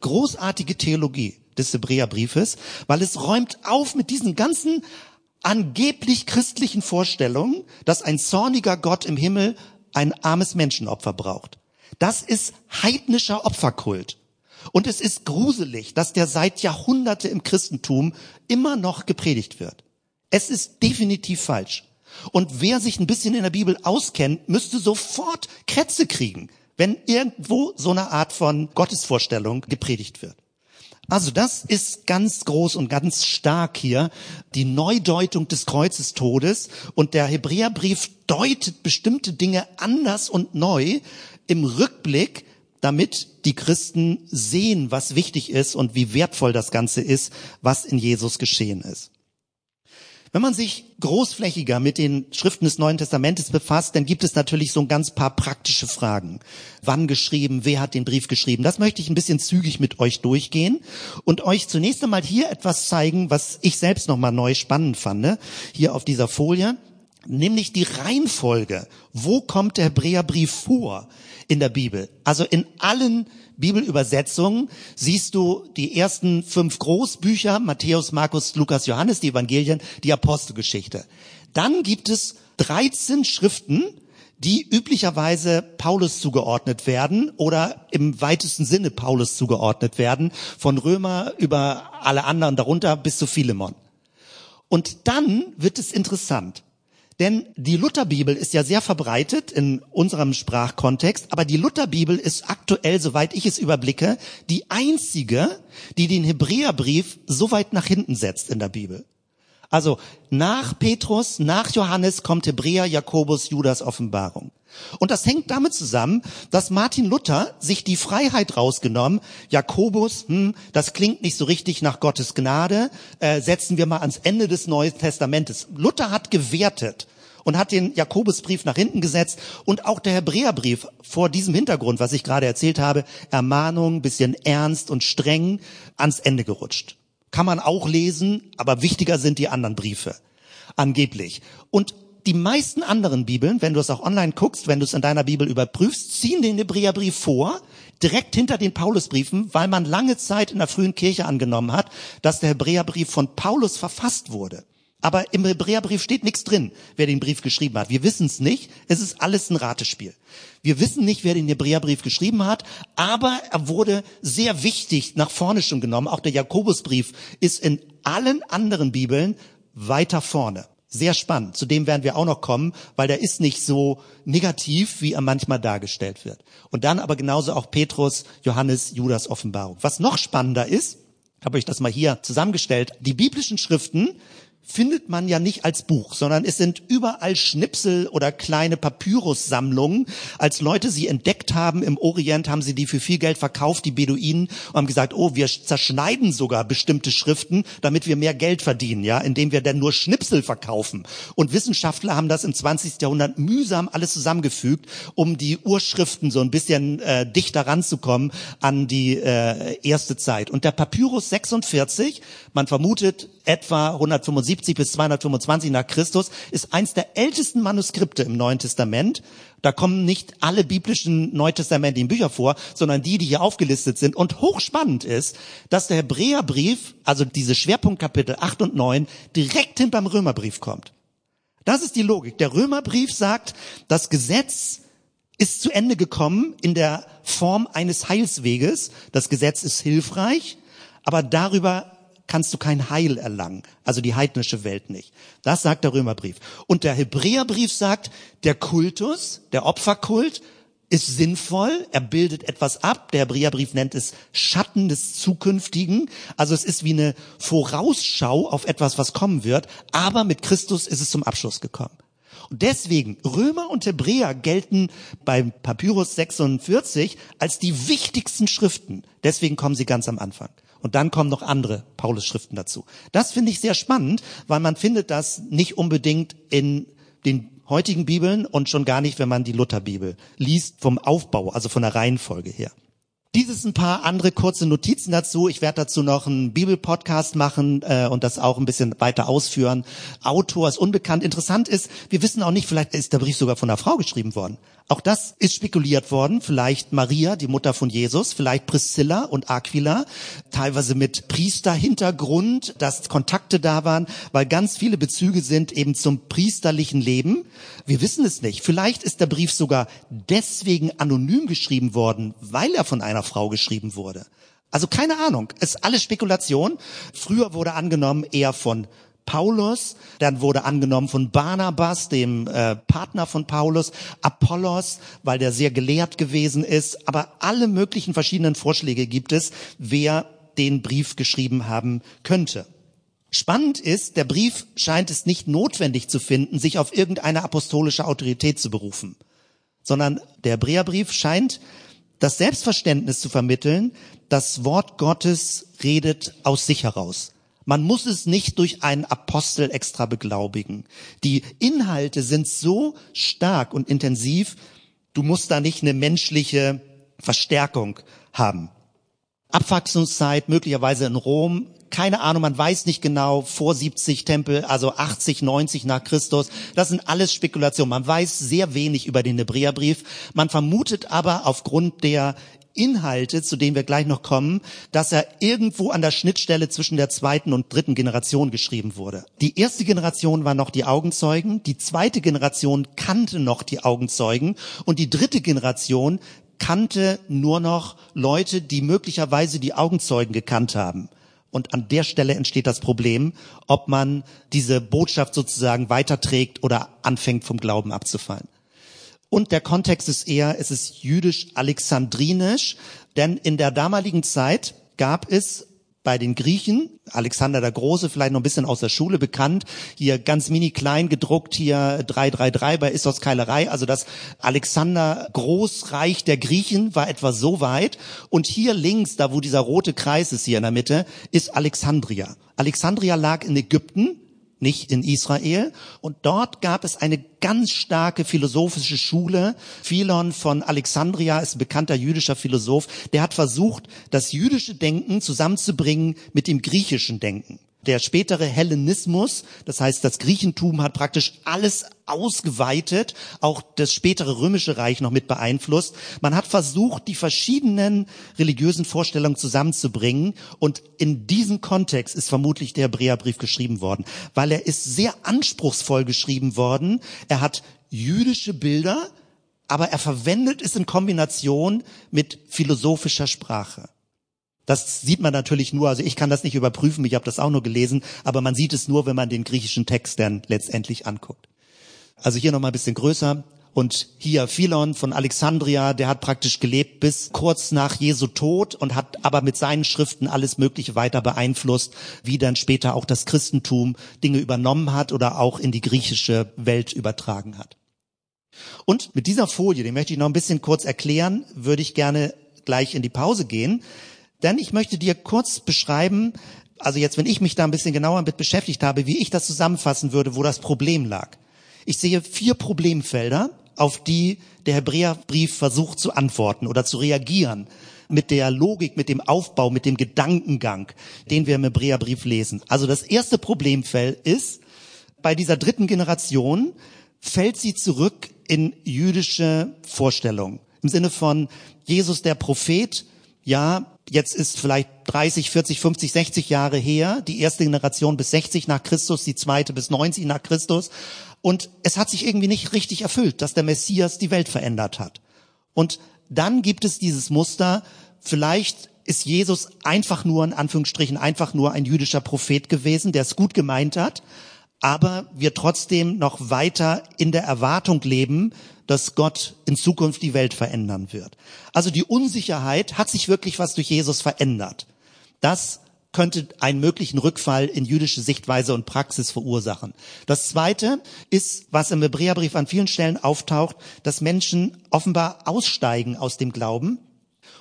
Großartige Theologie des Hebräerbriefes, weil es räumt auf mit diesen ganzen angeblich christlichen Vorstellungen, dass ein zorniger Gott im Himmel ein armes Menschenopfer braucht. Das ist heidnischer Opferkult. Und es ist gruselig, dass der seit Jahrhunderte im Christentum immer noch gepredigt wird. Es ist definitiv falsch. Und wer sich ein bisschen in der Bibel auskennt, müsste sofort Krätze kriegen, wenn irgendwo so eine Art von Gottesvorstellung gepredigt wird. Also das ist ganz groß und ganz stark hier die Neudeutung des Kreuzestodes und der Hebräerbrief deutet bestimmte Dinge anders und neu im Rückblick, damit die Christen sehen, was wichtig ist und wie wertvoll das Ganze ist, was in Jesus geschehen ist. Wenn man sich großflächiger mit den Schriften des Neuen Testamentes befasst, dann gibt es natürlich so ein ganz paar praktische Fragen. Wann geschrieben? Wer hat den Brief geschrieben? Das möchte ich ein bisschen zügig mit euch durchgehen und euch zunächst einmal hier etwas zeigen, was ich selbst nochmal neu spannend fand, hier auf dieser Folie nämlich die Reihenfolge. Wo kommt der Hebräerbrief vor in der Bibel? Also in allen Bibelübersetzungen siehst du die ersten fünf Großbücher, Matthäus, Markus, Lukas, Johannes, die Evangelien, die Apostelgeschichte. Dann gibt es 13 Schriften, die üblicherweise Paulus zugeordnet werden oder im weitesten Sinne Paulus zugeordnet werden, von Römer über alle anderen darunter bis zu Philemon. Und dann wird es interessant. Denn die Lutherbibel ist ja sehr verbreitet in unserem Sprachkontext, aber die Lutherbibel ist aktuell, soweit ich es überblicke, die einzige, die den Hebräerbrief so weit nach hinten setzt in der Bibel. Also nach Petrus, nach Johannes kommt Hebräer, Jakobus, Judas Offenbarung. Und das hängt damit zusammen, dass Martin Luther sich die Freiheit rausgenommen, Jakobus, hm, das klingt nicht so richtig nach Gottes Gnade, äh, setzen wir mal ans Ende des Neuen Testamentes. Luther hat gewertet und hat den Jakobusbrief nach hinten gesetzt und auch der Hebräerbrief vor diesem Hintergrund, was ich gerade erzählt habe, Ermahnung, bisschen ernst und streng ans Ende gerutscht. Kann man auch lesen, aber wichtiger sind die anderen Briefe. Angeblich. Und die meisten anderen Bibeln, wenn du es auch online guckst, wenn du es in deiner Bibel überprüfst, ziehen den Hebräerbrief vor, direkt hinter den Paulusbriefen, weil man lange Zeit in der frühen Kirche angenommen hat, dass der Hebräerbrief von Paulus verfasst wurde. Aber im Hebräerbrief steht nichts drin, wer den Brief geschrieben hat. Wir wissen es nicht. Es ist alles ein Ratespiel. Wir wissen nicht, wer den Hebräerbrief geschrieben hat, aber er wurde sehr wichtig nach vorne schon genommen. Auch der Jakobusbrief ist in allen anderen Bibeln weiter vorne. Sehr spannend. Zu dem werden wir auch noch kommen, weil der ist nicht so negativ, wie er manchmal dargestellt wird. Und dann aber genauso auch Petrus, Johannes, Judas Offenbarung. Was noch spannender ist, habe ich das mal hier zusammengestellt. Die biblischen Schriften findet man ja nicht als Buch, sondern es sind überall Schnipsel oder kleine Papyrussammlungen. Als Leute sie entdeckt haben im Orient, haben sie die für viel Geld verkauft, die Beduinen, und haben gesagt, oh, wir zerschneiden sogar bestimmte Schriften, damit wir mehr Geld verdienen, ja, indem wir dann nur Schnipsel verkaufen. Und Wissenschaftler haben das im 20. Jahrhundert mühsam alles zusammengefügt, um die Urschriften so ein bisschen äh, dichter ranzukommen an die äh, erste Zeit. Und der Papyrus 46, man vermutet etwa 175 170 bis 225 nach Christus, ist eins der ältesten Manuskripte im Neuen Testament. Da kommen nicht alle biblischen Neutestamentlichen Bücher vor, sondern die, die hier aufgelistet sind. Und hochspannend ist, dass der Hebräerbrief, also diese Schwerpunktkapitel 8 und 9, direkt hinterm Römerbrief kommt. Das ist die Logik. Der Römerbrief sagt, das Gesetz ist zu Ende gekommen in der Form eines Heilsweges. Das Gesetz ist hilfreich, aber darüber kannst du kein Heil erlangen, also die heidnische Welt nicht. Das sagt der Römerbrief. Und der Hebräerbrief sagt, der Kultus, der Opferkult, ist sinnvoll, er bildet etwas ab. Der Hebräerbrief nennt es Schatten des Zukünftigen. Also es ist wie eine Vorausschau auf etwas, was kommen wird. Aber mit Christus ist es zum Abschluss gekommen. Und deswegen, Römer und Hebräer gelten beim Papyrus 46 als die wichtigsten Schriften. Deswegen kommen sie ganz am Anfang. Und dann kommen noch andere Paulus-Schriften dazu. Das finde ich sehr spannend, weil man findet das nicht unbedingt in den heutigen Bibeln und schon gar nicht, wenn man die Lutherbibel liest, vom Aufbau, also von der Reihenfolge her. Dieses ein paar andere kurze Notizen dazu. Ich werde dazu noch einen Bibelpodcast machen äh, und das auch ein bisschen weiter ausführen. Autor ist unbekannt. Interessant ist, wir wissen auch nicht, vielleicht ist der Brief sogar von einer Frau geschrieben worden. Auch das ist spekuliert worden. Vielleicht Maria, die Mutter von Jesus, vielleicht Priscilla und Aquila, teilweise mit Priesterhintergrund, dass Kontakte da waren, weil ganz viele Bezüge sind eben zum priesterlichen Leben. Wir wissen es nicht. Vielleicht ist der Brief sogar deswegen anonym geschrieben worden, weil er von einer Frau geschrieben wurde. Also keine Ahnung. Es ist alles Spekulation. Früher wurde angenommen eher von Paulus, dann wurde angenommen von Barnabas, dem äh, Partner von Paulus, Apollos, weil der sehr gelehrt gewesen ist, aber alle möglichen verschiedenen Vorschläge gibt es, wer den Brief geschrieben haben könnte. Spannend ist, der Brief scheint es nicht notwendig zu finden, sich auf irgendeine apostolische Autorität zu berufen, sondern der Hebräerbrief scheint das Selbstverständnis zu vermitteln, das Wort Gottes redet aus sich heraus. Man muss es nicht durch einen Apostel extra beglaubigen. Die Inhalte sind so stark und intensiv, du musst da nicht eine menschliche Verstärkung haben. Abwachsungszeit möglicherweise in Rom, keine Ahnung, man weiß nicht genau, vor 70 Tempel, also 80, 90 nach Christus. Das sind alles Spekulationen. Man weiß sehr wenig über den Hebräerbrief. Man vermutet aber aufgrund der Inhalte, zu denen wir gleich noch kommen, dass er irgendwo an der Schnittstelle zwischen der zweiten und dritten Generation geschrieben wurde. Die erste Generation war noch die Augenzeugen, die zweite Generation kannte noch die Augenzeugen und die dritte Generation kannte nur noch Leute, die möglicherweise die Augenzeugen gekannt haben. Und an der Stelle entsteht das Problem, ob man diese Botschaft sozusagen weiterträgt oder anfängt vom Glauben abzufallen. Und der Kontext ist eher, es ist jüdisch-alexandrinisch, denn in der damaligen Zeit gab es bei den Griechen, Alexander der Große, vielleicht noch ein bisschen aus der Schule bekannt, hier ganz mini klein gedruckt, hier 333 bei Issos Keilerei, also das Alexander Großreich der Griechen war etwa so weit. Und hier links, da wo dieser rote Kreis ist hier in der Mitte, ist Alexandria. Alexandria lag in Ägypten, nicht in Israel. Und dort gab es eine ganz starke philosophische Schule. Philon von Alexandria ist ein bekannter jüdischer Philosoph. Der hat versucht, das jüdische Denken zusammenzubringen mit dem griechischen Denken. Der spätere Hellenismus, das heißt das Griechentum hat praktisch alles ausgeweitet, auch das spätere römische Reich noch mit beeinflusst. Man hat versucht, die verschiedenen religiösen Vorstellungen zusammenzubringen und in diesem Kontext ist vermutlich der Hebräerbrief geschrieben worden, weil er ist sehr anspruchsvoll geschrieben worden. Er hat jüdische Bilder, aber er verwendet es in Kombination mit philosophischer Sprache. Das sieht man natürlich nur, also ich kann das nicht überprüfen, ich habe das auch nur gelesen, aber man sieht es nur, wenn man den griechischen Text dann letztendlich anguckt. Also hier nochmal ein bisschen größer. Und hier Philon von Alexandria, der hat praktisch gelebt bis kurz nach Jesu Tod und hat aber mit seinen Schriften alles Mögliche weiter beeinflusst, wie dann später auch das Christentum Dinge übernommen hat oder auch in die griechische Welt übertragen hat. Und mit dieser Folie, die möchte ich noch ein bisschen kurz erklären, würde ich gerne gleich in die Pause gehen. Denn ich möchte dir kurz beschreiben, also jetzt, wenn ich mich da ein bisschen genauer mit beschäftigt habe, wie ich das zusammenfassen würde, wo das Problem lag. Ich sehe vier Problemfelder, auf die der Hebräerbrief versucht zu antworten oder zu reagieren mit der Logik, mit dem Aufbau, mit dem Gedankengang, den wir im Hebräerbrief lesen. Also das erste Problemfeld ist, bei dieser dritten Generation fällt sie zurück in jüdische Vorstellungen. Im Sinne von Jesus der Prophet, ja, jetzt ist vielleicht 30, 40, 50, 60 Jahre her, die erste Generation bis 60 nach Christus, die zweite bis 90 nach Christus. Und es hat sich irgendwie nicht richtig erfüllt, dass der Messias die Welt verändert hat. Und dann gibt es dieses Muster, vielleicht ist Jesus einfach nur, in Anführungsstrichen, einfach nur ein jüdischer Prophet gewesen, der es gut gemeint hat, aber wir trotzdem noch weiter in der Erwartung leben, dass Gott in Zukunft die Welt verändern wird. Also die Unsicherheit, hat sich wirklich was durch Jesus verändert? Das könnte einen möglichen Rückfall in jüdische Sichtweise und Praxis verursachen. Das zweite ist, was im Hebräerbrief an vielen Stellen auftaucht, dass Menschen offenbar aussteigen aus dem Glauben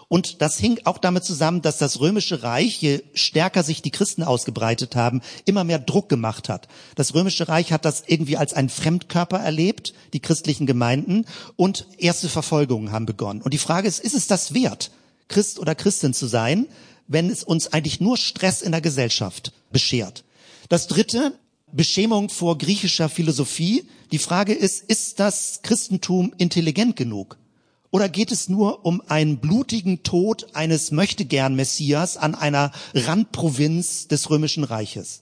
und das hing auch damit zusammen, dass das römische Reich, je stärker sich die Christen ausgebreitet haben, immer mehr Druck gemacht hat. Das römische Reich hat das irgendwie als einen Fremdkörper erlebt, die christlichen Gemeinden, und erste Verfolgungen haben begonnen. Und die Frage ist, ist es das wert, Christ oder Christin zu sein, wenn es uns eigentlich nur Stress in der Gesellschaft beschert? Das dritte, Beschämung vor griechischer Philosophie. Die Frage ist, ist das Christentum intelligent genug? Oder geht es nur um einen blutigen Tod eines möchtegern Messias an einer Randprovinz des römischen Reiches?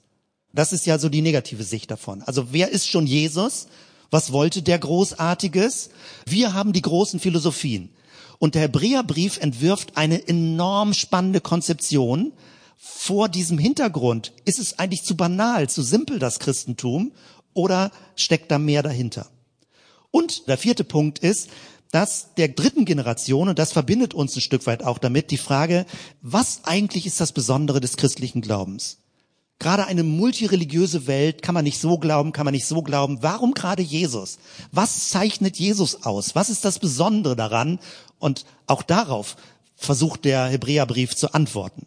Das ist ja so die negative Sicht davon. Also wer ist schon Jesus? Was wollte der Großartiges? Wir haben die großen Philosophien. Und der Hebräerbrief entwirft eine enorm spannende Konzeption. Vor diesem Hintergrund ist es eigentlich zu banal, zu simpel das Christentum oder steckt da mehr dahinter? Und der vierte Punkt ist, dass der dritten Generation, und das verbindet uns ein Stück weit auch damit, die Frage, was eigentlich ist das Besondere des christlichen Glaubens? Gerade eine multireligiöse Welt kann man nicht so glauben, kann man nicht so glauben. Warum gerade Jesus? Was zeichnet Jesus aus? Was ist das Besondere daran? Und auch darauf versucht der Hebräerbrief zu antworten.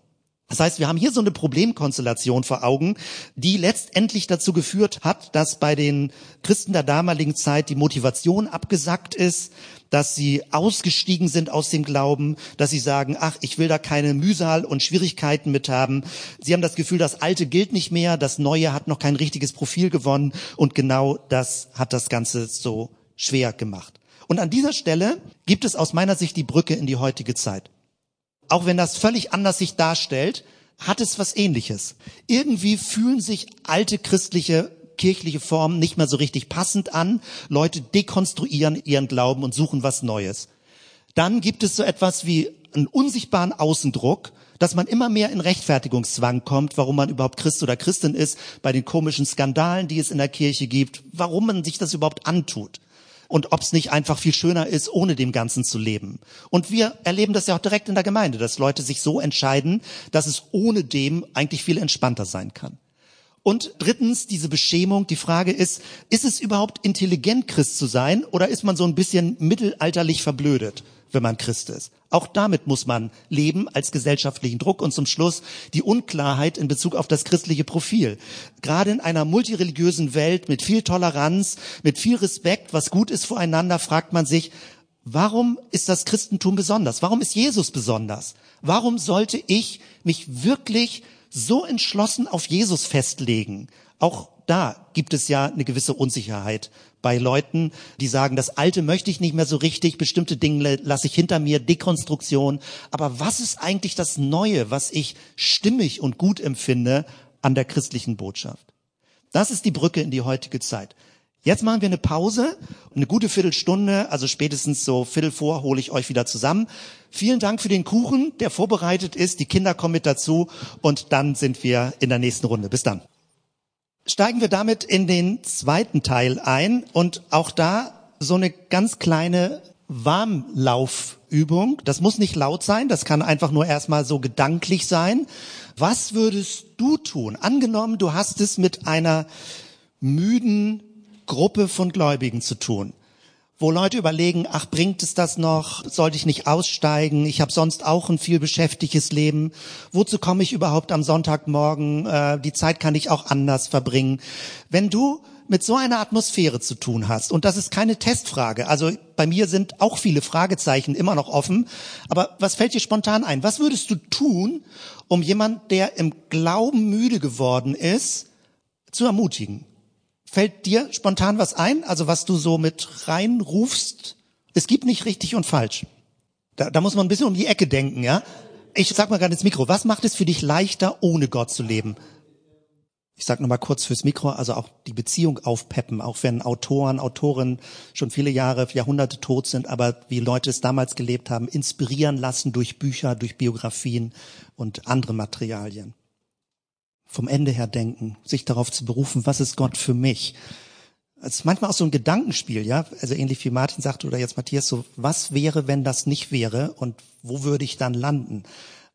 Das heißt, wir haben hier so eine Problemkonstellation vor Augen, die letztendlich dazu geführt hat, dass bei den Christen der damaligen Zeit die Motivation abgesackt ist, dass sie ausgestiegen sind aus dem Glauben, dass sie sagen, ach, ich will da keine Mühsal und Schwierigkeiten mit haben. Sie haben das Gefühl, das Alte gilt nicht mehr, das Neue hat noch kein richtiges Profil gewonnen und genau das hat das Ganze so schwer gemacht. Und an dieser Stelle gibt es aus meiner Sicht die Brücke in die heutige Zeit. Auch wenn das völlig anders sich darstellt, hat es was ähnliches. Irgendwie fühlen sich alte christliche kirchliche Formen nicht mehr so richtig passend an. Leute dekonstruieren ihren Glauben und suchen was Neues. Dann gibt es so etwas wie einen unsichtbaren Außendruck, dass man immer mehr in Rechtfertigungszwang kommt, warum man überhaupt Christ oder Christin ist, bei den komischen Skandalen, die es in der Kirche gibt, warum man sich das überhaupt antut und ob es nicht einfach viel schöner ist, ohne dem Ganzen zu leben. Und wir erleben das ja auch direkt in der Gemeinde, dass Leute sich so entscheiden, dass es ohne dem eigentlich viel entspannter sein kann. Und drittens, diese Beschämung. Die Frage ist, ist es überhaupt intelligent, Christ zu sein oder ist man so ein bisschen mittelalterlich verblödet, wenn man Christ ist? Auch damit muss man leben als gesellschaftlichen Druck. Und zum Schluss die Unklarheit in Bezug auf das christliche Profil. Gerade in einer multireligiösen Welt mit viel Toleranz, mit viel Respekt, was gut ist voreinander, fragt man sich, warum ist das Christentum besonders? Warum ist Jesus besonders? Warum sollte ich mich wirklich so entschlossen auf Jesus festlegen. Auch da gibt es ja eine gewisse Unsicherheit bei Leuten, die sagen, das Alte möchte ich nicht mehr so richtig, bestimmte Dinge lasse ich hinter mir, Dekonstruktion. Aber was ist eigentlich das Neue, was ich stimmig und gut empfinde an der christlichen Botschaft? Das ist die Brücke in die heutige Zeit. Jetzt machen wir eine Pause, eine gute Viertelstunde, also spätestens so Viertel vor hole ich euch wieder zusammen. Vielen Dank für den Kuchen, der vorbereitet ist. Die Kinder kommen mit dazu und dann sind wir in der nächsten Runde. Bis dann. Steigen wir damit in den zweiten Teil ein und auch da so eine ganz kleine Warmlaufübung. Das muss nicht laut sein, das kann einfach nur erstmal so gedanklich sein. Was würdest du tun? Angenommen, du hast es mit einer müden Gruppe von Gläubigen zu tun, wo Leute überlegen, ach, bringt es das noch? Sollte ich nicht aussteigen? Ich habe sonst auch ein viel beschäftigtes Leben. Wozu komme ich überhaupt am Sonntagmorgen? Äh, die Zeit kann ich auch anders verbringen. Wenn du mit so einer Atmosphäre zu tun hast, und das ist keine Testfrage, also bei mir sind auch viele Fragezeichen immer noch offen, aber was fällt dir spontan ein? Was würdest du tun, um jemand, der im Glauben müde geworden ist, zu ermutigen? Fällt dir spontan was ein? Also was du so mit reinrufst? Es gibt nicht richtig und falsch. Da, da muss man ein bisschen um die Ecke denken, ja? Ich sag mal gerade ins Mikro, was macht es für dich leichter, ohne Gott zu leben? Ich sag noch mal kurz fürs Mikro, also auch die Beziehung aufpeppen, auch wenn Autoren, Autoren schon viele Jahre, Jahrhunderte tot sind, aber wie Leute es damals gelebt haben, inspirieren lassen durch Bücher, durch Biografien und andere Materialien vom Ende her denken, sich darauf zu berufen, was ist Gott für mich? Es ist manchmal auch so ein Gedankenspiel, ja, also ähnlich wie Martin sagte oder jetzt Matthias, so, was wäre, wenn das nicht wäre und wo würde ich dann landen?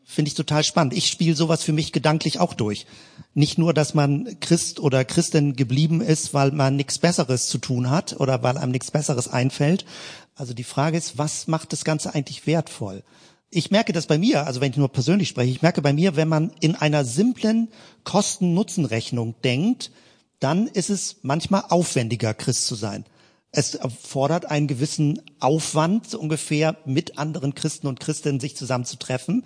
Finde ich total spannend. Ich spiele sowas für mich gedanklich auch durch. Nicht nur, dass man Christ oder Christin geblieben ist, weil man nichts Besseres zu tun hat oder weil einem nichts Besseres einfällt. Also die Frage ist, was macht das Ganze eigentlich wertvoll? Ich merke das bei mir, also wenn ich nur persönlich spreche, ich merke bei mir, wenn man in einer simplen Kosten-Nutzen-Rechnung denkt, dann ist es manchmal aufwendiger, Christ zu sein. Es erfordert einen gewissen Aufwand, ungefähr mit anderen Christen und Christinnen sich zusammenzutreffen.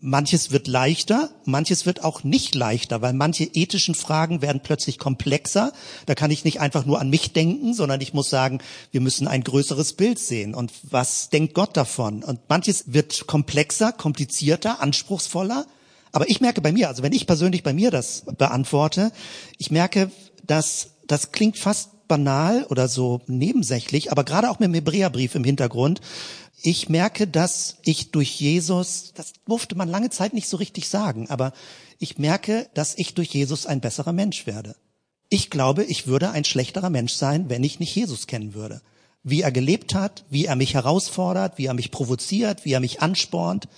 Manches wird leichter, manches wird auch nicht leichter, weil manche ethischen Fragen werden plötzlich komplexer. Da kann ich nicht einfach nur an mich denken, sondern ich muss sagen, wir müssen ein größeres Bild sehen. Und was denkt Gott davon? Und manches wird komplexer, komplizierter, anspruchsvoller. Aber ich merke bei mir, also wenn ich persönlich bei mir das beantworte, ich merke, dass das klingt fast banal oder so nebensächlich, aber gerade auch mit dem Hebräerbrief im Hintergrund, ich merke, dass ich durch Jesus, das durfte man lange Zeit nicht so richtig sagen, aber ich merke, dass ich durch Jesus ein besserer Mensch werde. Ich glaube, ich würde ein schlechterer Mensch sein, wenn ich nicht Jesus kennen würde wie er gelebt hat, wie er mich herausfordert, wie er mich provoziert, wie er mich anspornt.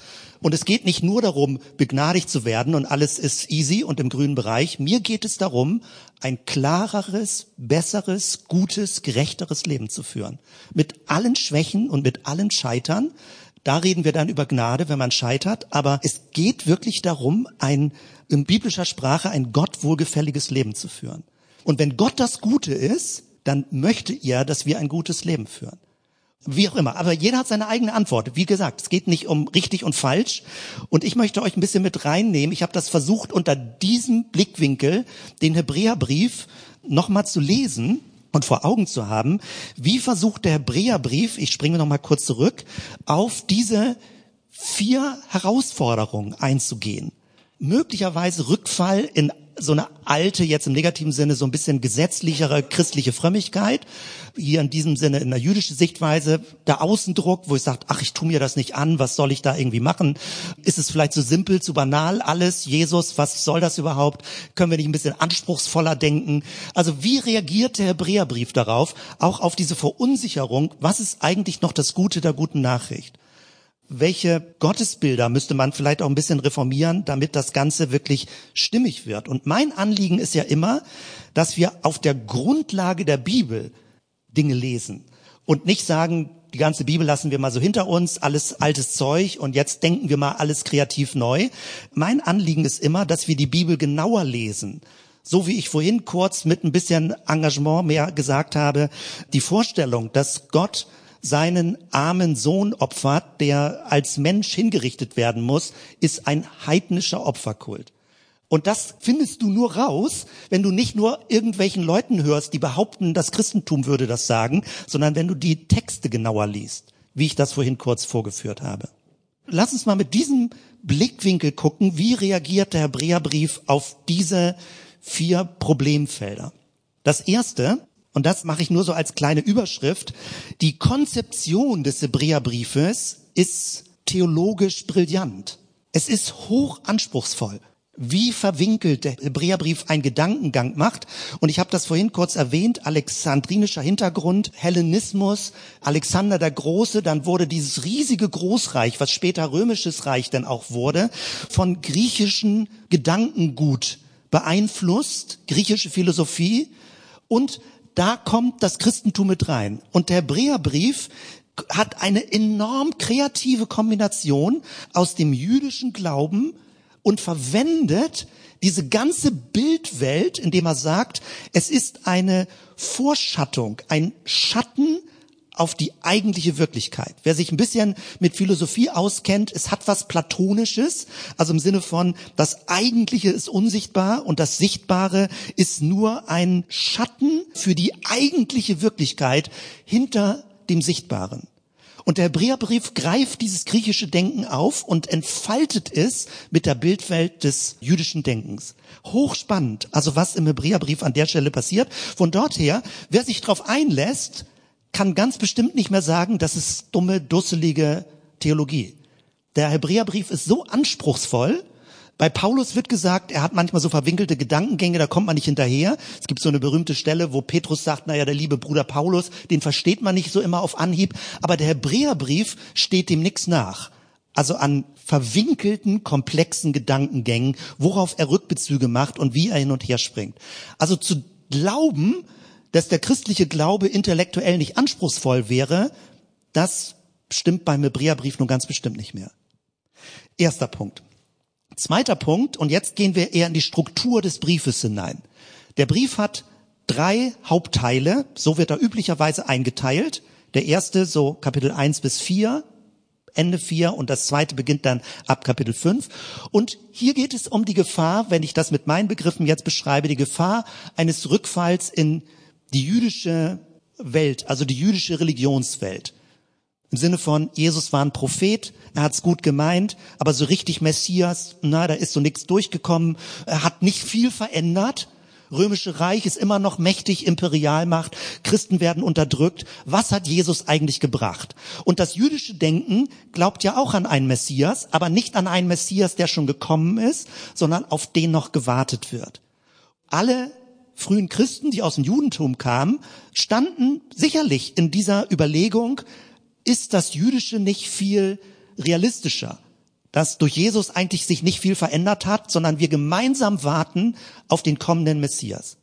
Und es geht nicht nur darum, begnadigt zu werden und alles ist easy und im grünen Bereich. Mir geht es darum, ein klareres, besseres, gutes, gerechteres Leben zu führen. Mit allen Schwächen und mit allen Scheitern. Da reden wir dann über Gnade, wenn man scheitert. Aber es geht wirklich darum, ein, in biblischer Sprache ein Gott wohlgefälliges Leben zu führen. Und wenn Gott das Gute ist, dann möchte er, dass wir ein gutes Leben führen. Wie auch immer. Aber jeder hat seine eigene Antwort. Wie gesagt, es geht nicht um richtig und falsch. Und ich möchte euch ein bisschen mit reinnehmen. Ich habe das versucht, unter diesem Blickwinkel den Hebräerbrief nochmal zu lesen und vor Augen zu haben. Wie versucht der Hebräerbrief, ich springe nochmal kurz zurück, auf diese vier Herausforderungen einzugehen. Möglicherweise Rückfall in so eine alte, jetzt im negativen Sinne, so ein bisschen gesetzlichere christliche Frömmigkeit. Hier in diesem Sinne in der jüdischen Sichtweise der Außendruck, wo ich sage, ach, ich tu mir das nicht an, was soll ich da irgendwie machen? Ist es vielleicht zu simpel, zu banal alles? Jesus, was soll das überhaupt? Können wir nicht ein bisschen anspruchsvoller denken? Also wie reagiert der Hebräerbrief darauf? Auch auf diese Verunsicherung, was ist eigentlich noch das Gute der guten Nachricht? Welche Gottesbilder müsste man vielleicht auch ein bisschen reformieren, damit das Ganze wirklich stimmig wird. Und mein Anliegen ist ja immer, dass wir auf der Grundlage der Bibel Dinge lesen und nicht sagen, die ganze Bibel lassen wir mal so hinter uns, alles altes Zeug und jetzt denken wir mal alles kreativ neu. Mein Anliegen ist immer, dass wir die Bibel genauer lesen. So wie ich vorhin kurz mit ein bisschen Engagement mehr gesagt habe, die Vorstellung, dass Gott seinen armen Sohn opfert, der als Mensch hingerichtet werden muss, ist ein heidnischer Opferkult. Und das findest du nur raus, wenn du nicht nur irgendwelchen Leuten hörst, die behaupten, das Christentum würde das sagen, sondern wenn du die Texte genauer liest, wie ich das vorhin kurz vorgeführt habe. Lass uns mal mit diesem Blickwinkel gucken, wie reagiert der Hebräerbrief auf diese vier Problemfelder. Das erste, und das mache ich nur so als kleine Überschrift, die Konzeption des Hebräerbriefes ist theologisch brillant. Es ist hoch anspruchsvoll wie verwinkelt der Hebräerbrief einen Gedankengang macht. Und ich habe das vorhin kurz erwähnt, alexandrinischer Hintergrund, Hellenismus, Alexander der Große, dann wurde dieses riesige Großreich, was später römisches Reich dann auch wurde, von griechischen Gedankengut beeinflusst, griechische Philosophie. Und da kommt das Christentum mit rein. Und der Hebräerbrief hat eine enorm kreative Kombination aus dem jüdischen Glauben und verwendet diese ganze Bildwelt, indem er sagt, es ist eine Vorschattung, ein Schatten auf die eigentliche Wirklichkeit. Wer sich ein bisschen mit Philosophie auskennt, es hat was Platonisches, also im Sinne von, das Eigentliche ist unsichtbar und das Sichtbare ist nur ein Schatten für die eigentliche Wirklichkeit hinter dem Sichtbaren. Und der Hebräerbrief greift dieses griechische Denken auf und entfaltet es mit der Bildwelt des jüdischen Denkens. Hochspannend, also was im Hebräerbrief an der Stelle passiert. Von dort her, wer sich darauf einlässt, kann ganz bestimmt nicht mehr sagen, das ist dumme, dusselige Theologie. Der Hebräerbrief ist so anspruchsvoll, bei Paulus wird gesagt, er hat manchmal so verwinkelte Gedankengänge, da kommt man nicht hinterher. Es gibt so eine berühmte Stelle, wo Petrus sagt, naja, der liebe Bruder Paulus, den versteht man nicht so immer auf Anhieb, aber der Hebräerbrief steht dem nichts nach. Also an verwinkelten, komplexen Gedankengängen, worauf er Rückbezüge macht und wie er hin und her springt. Also zu glauben, dass der christliche Glaube intellektuell nicht anspruchsvoll wäre, das stimmt beim Hebräerbrief nun ganz bestimmt nicht mehr. Erster Punkt. Zweiter Punkt, und jetzt gehen wir eher in die Struktur des Briefes hinein. Der Brief hat drei Hauptteile, so wird er üblicherweise eingeteilt. Der erste so Kapitel 1 bis 4, Ende 4 und das zweite beginnt dann ab Kapitel 5. Und hier geht es um die Gefahr, wenn ich das mit meinen Begriffen jetzt beschreibe, die Gefahr eines Rückfalls in die jüdische Welt, also die jüdische Religionswelt. Im Sinne von, Jesus war ein Prophet, er hat's gut gemeint, aber so richtig Messias, na, da ist so nichts durchgekommen, er hat nicht viel verändert. Römische Reich ist immer noch mächtig, Imperialmacht, Christen werden unterdrückt. Was hat Jesus eigentlich gebracht? Und das jüdische Denken glaubt ja auch an einen Messias, aber nicht an einen Messias, der schon gekommen ist, sondern auf den noch gewartet wird. Alle frühen Christen, die aus dem Judentum kamen, standen sicherlich in dieser Überlegung, ist das Jüdische nicht viel realistischer, dass durch Jesus eigentlich sich nicht viel verändert hat, sondern wir gemeinsam warten auf den kommenden Messias.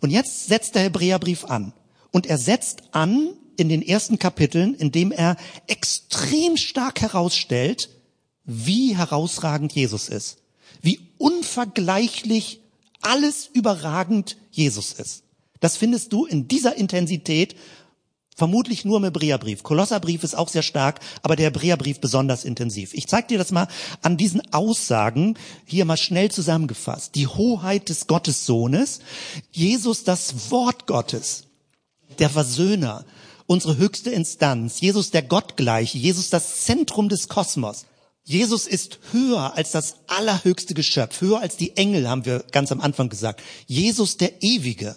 Und jetzt setzt der Hebräerbrief an. Und er setzt an in den ersten Kapiteln, indem er extrem stark herausstellt, wie herausragend Jesus ist. Wie unvergleichlich alles überragend Jesus ist. Das findest du in dieser Intensität Vermutlich nur im Hebräerbrief. Kolosserbrief ist auch sehr stark, aber der Hebräerbrief besonders intensiv. Ich zeige dir das mal an diesen Aussagen, hier mal schnell zusammengefasst. Die Hoheit des Gottessohnes, Jesus das Wort Gottes, der Versöhner, unsere höchste Instanz, Jesus der Gottgleiche, Jesus das Zentrum des Kosmos. Jesus ist höher als das allerhöchste Geschöpf, höher als die Engel, haben wir ganz am Anfang gesagt. Jesus der Ewige,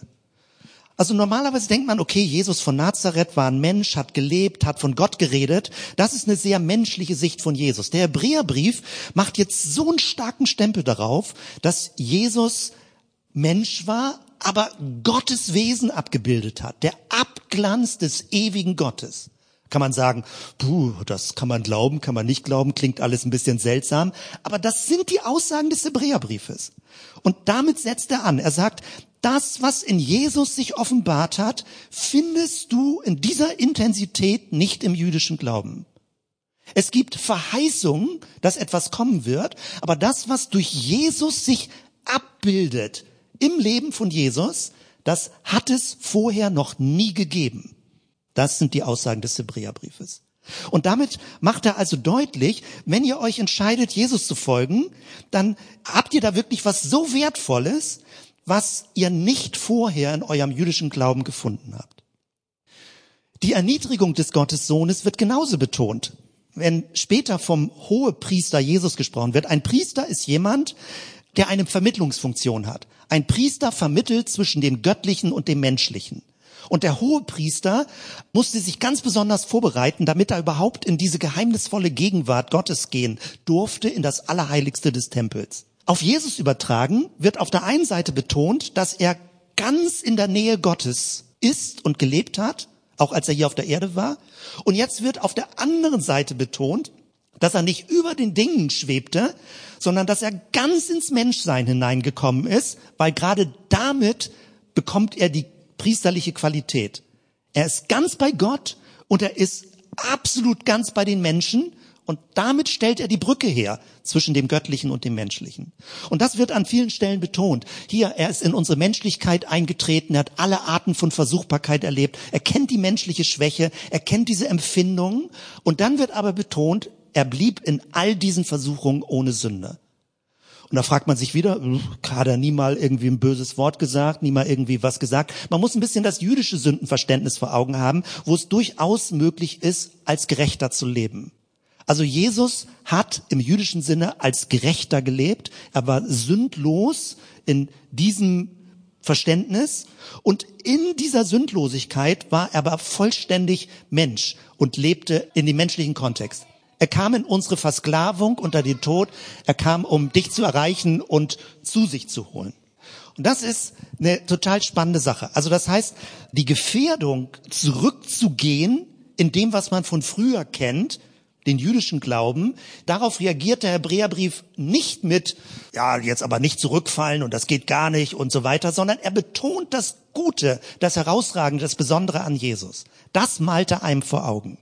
also normalerweise denkt man, okay, Jesus von Nazareth war ein Mensch, hat gelebt, hat von Gott geredet. Das ist eine sehr menschliche Sicht von Jesus. Der Hebräerbrief macht jetzt so einen starken Stempel darauf, dass Jesus Mensch war, aber Gottes Wesen abgebildet hat. Der Abglanz des ewigen Gottes. Kann man sagen, puh, das kann man glauben, kann man nicht glauben, klingt alles ein bisschen seltsam. Aber das sind die Aussagen des Hebräerbriefes. Und damit setzt er an. Er sagt, das, was in Jesus sich offenbart hat, findest du in dieser Intensität nicht im jüdischen Glauben. Es gibt Verheißungen, dass etwas kommen wird, aber das, was durch Jesus sich abbildet im Leben von Jesus, das hat es vorher noch nie gegeben. Das sind die Aussagen des Hebräerbriefes. Und damit macht er also deutlich, wenn ihr euch entscheidet, Jesus zu folgen, dann habt ihr da wirklich was so Wertvolles, was ihr nicht vorher in eurem jüdischen Glauben gefunden habt. Die Erniedrigung des Gottessohnes wird genauso betont. Wenn später vom Hohepriester Jesus gesprochen wird, ein Priester ist jemand, der eine Vermittlungsfunktion hat. Ein Priester vermittelt zwischen dem Göttlichen und dem Menschlichen. Und der Hohepriester musste sich ganz besonders vorbereiten, damit er überhaupt in diese geheimnisvolle Gegenwart Gottes gehen durfte, in das Allerheiligste des Tempels. Auf Jesus übertragen wird auf der einen Seite betont, dass er ganz in der Nähe Gottes ist und gelebt hat, auch als er hier auf der Erde war. Und jetzt wird auf der anderen Seite betont, dass er nicht über den Dingen schwebte, sondern dass er ganz ins Menschsein hineingekommen ist, weil gerade damit bekommt er die priesterliche Qualität. Er ist ganz bei Gott und er ist absolut ganz bei den Menschen und damit stellt er die Brücke her zwischen dem Göttlichen und dem Menschlichen. Und das wird an vielen Stellen betont. Hier, er ist in unsere Menschlichkeit eingetreten, er hat alle Arten von Versuchbarkeit erlebt, er kennt die menschliche Schwäche, er kennt diese Empfindungen und dann wird aber betont, er blieb in all diesen Versuchungen ohne Sünde. Und da fragt man sich wieder, hm, hat er nie mal irgendwie ein böses Wort gesagt, nie mal irgendwie was gesagt. Man muss ein bisschen das jüdische Sündenverständnis vor Augen haben, wo es durchaus möglich ist, als Gerechter zu leben. Also Jesus hat im jüdischen Sinne als Gerechter gelebt. Er war sündlos in diesem Verständnis. Und in dieser Sündlosigkeit war er aber vollständig Mensch und lebte in dem menschlichen Kontext. Er kam in unsere Versklavung unter den Tod. Er kam, um dich zu erreichen und zu sich zu holen. Und das ist eine total spannende Sache. Also das heißt, die Gefährdung zurückzugehen in dem, was man von früher kennt, den jüdischen Glauben, darauf reagiert der Hebräerbrief nicht mit, ja, jetzt aber nicht zurückfallen und das geht gar nicht und so weiter, sondern er betont das Gute, das Herausragende, das Besondere an Jesus. Das malte einem vor Augen.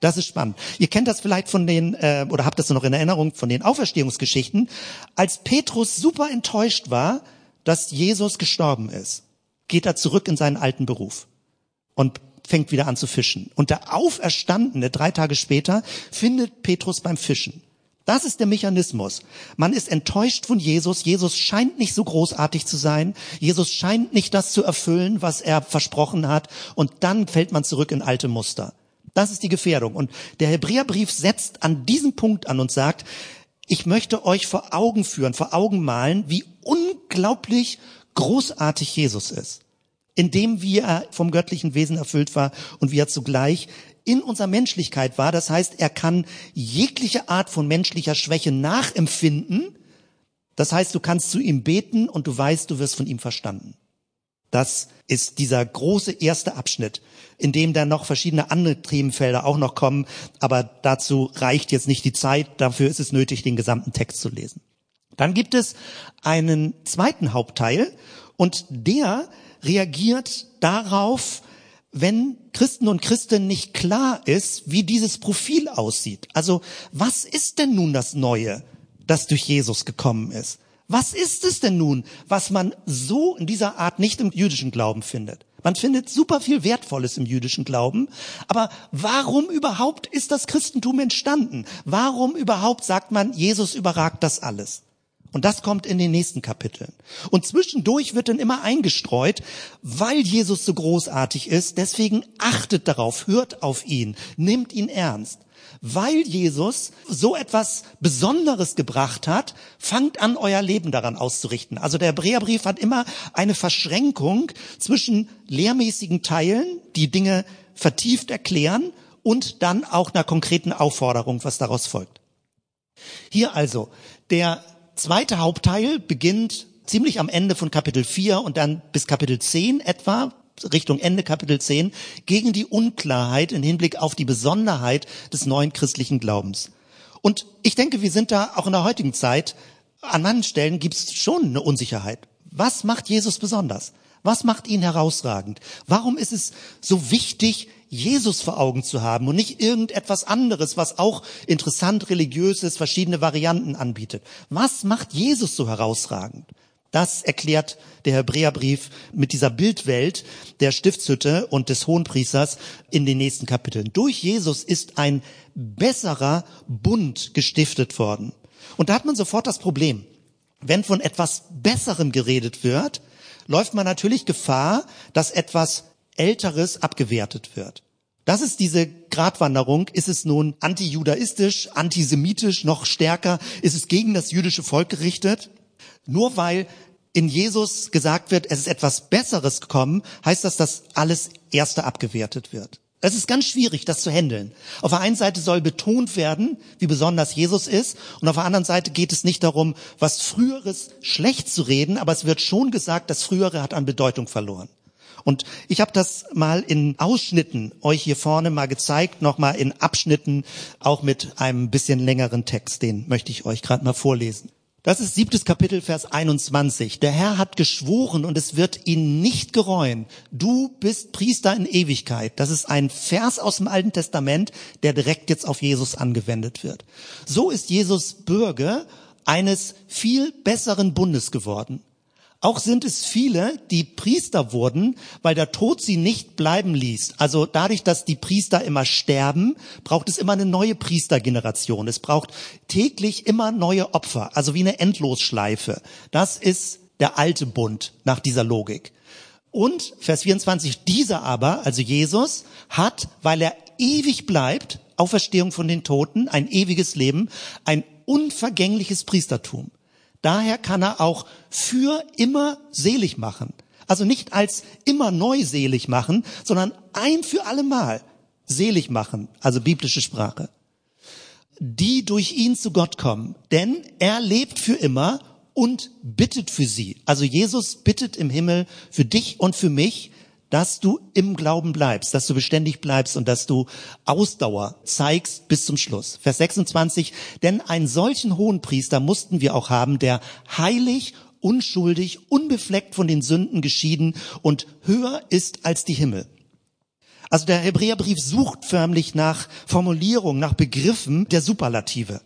Das ist spannend. Ihr kennt das vielleicht von den, äh, oder habt das noch in Erinnerung, von den Auferstehungsgeschichten. Als Petrus super enttäuscht war, dass Jesus gestorben ist, geht er zurück in seinen alten Beruf und fängt wieder an zu fischen. Und der Auferstandene, drei Tage später, findet Petrus beim Fischen. Das ist der Mechanismus. Man ist enttäuscht von Jesus. Jesus scheint nicht so großartig zu sein. Jesus scheint nicht das zu erfüllen, was er versprochen hat. Und dann fällt man zurück in alte Muster. Das ist die Gefährdung. Und der Hebräerbrief setzt an diesem Punkt an und sagt, ich möchte euch vor Augen führen, vor Augen malen, wie unglaublich großartig Jesus ist. Indem wie er vom göttlichen Wesen erfüllt war und wie er zugleich in unserer Menschlichkeit war. Das heißt, er kann jegliche Art von menschlicher Schwäche nachempfinden. Das heißt, du kannst zu ihm beten und du weißt, du wirst von ihm verstanden. Das ist dieser große erste Abschnitt, in dem dann noch verschiedene andere Themenfelder auch noch kommen. Aber dazu reicht jetzt nicht die Zeit. Dafür ist es nötig, den gesamten Text zu lesen. Dann gibt es einen zweiten Hauptteil und der reagiert darauf, wenn Christen und Christen nicht klar ist, wie dieses Profil aussieht. Also was ist denn nun das Neue, das durch Jesus gekommen ist? Was ist es denn nun, was man so in dieser Art nicht im jüdischen Glauben findet? Man findet super viel Wertvolles im jüdischen Glauben, aber warum überhaupt ist das Christentum entstanden? Warum überhaupt sagt man, Jesus überragt das alles? Und das kommt in den nächsten Kapiteln. Und zwischendurch wird dann immer eingestreut, weil Jesus so großartig ist, deswegen achtet darauf, hört auf ihn, nimmt ihn ernst weil Jesus so etwas Besonderes gebracht hat, fangt an, euer Leben daran auszurichten. Also der Hebräerbrief hat immer eine Verschränkung zwischen lehrmäßigen Teilen, die Dinge vertieft erklären, und dann auch einer konkreten Aufforderung, was daraus folgt. Hier also, der zweite Hauptteil beginnt ziemlich am Ende von Kapitel 4 und dann bis Kapitel 10 etwa, Richtung Ende Kapitel 10 gegen die Unklarheit im Hinblick auf die Besonderheit des neuen christlichen Glaubens. Und ich denke, wir sind da auch in der heutigen Zeit, an manchen Stellen gibt es schon eine Unsicherheit. Was macht Jesus besonders? Was macht ihn herausragend? Warum ist es so wichtig, Jesus vor Augen zu haben und nicht irgendetwas anderes, was auch interessant religiös ist, verschiedene Varianten anbietet? Was macht Jesus so herausragend? Das erklärt der Hebräerbrief mit dieser Bildwelt der Stiftshütte und des Hohenpriesters in den nächsten Kapiteln. Durch Jesus ist ein besserer Bund gestiftet worden. Und da hat man sofort das Problem. Wenn von etwas Besserem geredet wird, läuft man natürlich Gefahr, dass etwas Älteres abgewertet wird. Das ist diese Gratwanderung. Ist es nun antijudaistisch, antisemitisch, noch stärker? Ist es gegen das jüdische Volk gerichtet? Nur weil in Jesus gesagt wird, es ist etwas Besseres gekommen, heißt das, dass alles Erste abgewertet wird. Es ist ganz schwierig, das zu handeln. Auf der einen Seite soll betont werden, wie besonders Jesus ist, und auf der anderen Seite geht es nicht darum, was Früheres schlecht zu reden, aber es wird schon gesagt, das Frühere hat an Bedeutung verloren. Und ich habe das mal in Ausschnitten euch hier vorne mal gezeigt, nochmal in Abschnitten, auch mit einem bisschen längeren Text, den möchte ich euch gerade mal vorlesen. Das ist siebtes Kapitel, Vers 21. Der Herr hat geschworen und es wird ihn nicht gereuen. Du bist Priester in Ewigkeit. Das ist ein Vers aus dem Alten Testament, der direkt jetzt auf Jesus angewendet wird. So ist Jesus Bürger eines viel besseren Bundes geworden. Auch sind es viele, die Priester wurden, weil der Tod sie nicht bleiben ließ. Also dadurch, dass die Priester immer sterben, braucht es immer eine neue Priestergeneration. Es braucht täglich immer neue Opfer, also wie eine Endlosschleife. Das ist der alte Bund nach dieser Logik. Und Vers 24, dieser aber, also Jesus, hat, weil er ewig bleibt, Auferstehung von den Toten, ein ewiges Leben, ein unvergängliches Priestertum. Daher kann er auch für immer selig machen. Also nicht als immer neu selig machen, sondern ein für alle Mal selig machen, also biblische Sprache. Die durch ihn zu Gott kommen, denn er lebt für immer und bittet für sie. Also Jesus bittet im Himmel für dich und für mich, dass du im Glauben bleibst, dass du beständig bleibst und dass du Ausdauer zeigst bis zum Schluss. Vers 26, denn einen solchen hohen Priester mussten wir auch haben, der heilig, unschuldig, unbefleckt von den Sünden geschieden und höher ist als die Himmel. Also der Hebräerbrief sucht förmlich nach Formulierungen, nach Begriffen der Superlative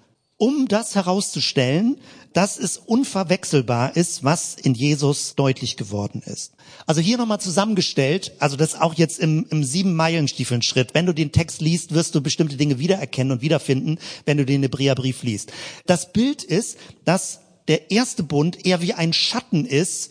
um das herauszustellen, dass es unverwechselbar ist, was in Jesus deutlich geworden ist. Also hier nochmal zusammengestellt, also das auch jetzt im, im sieben Meilenstiefeln Schritt. Wenn du den Text liest, wirst du bestimmte Dinge wiedererkennen und wiederfinden, wenn du den Hebräerbrief liest. Das Bild ist, dass der erste Bund eher wie ein Schatten ist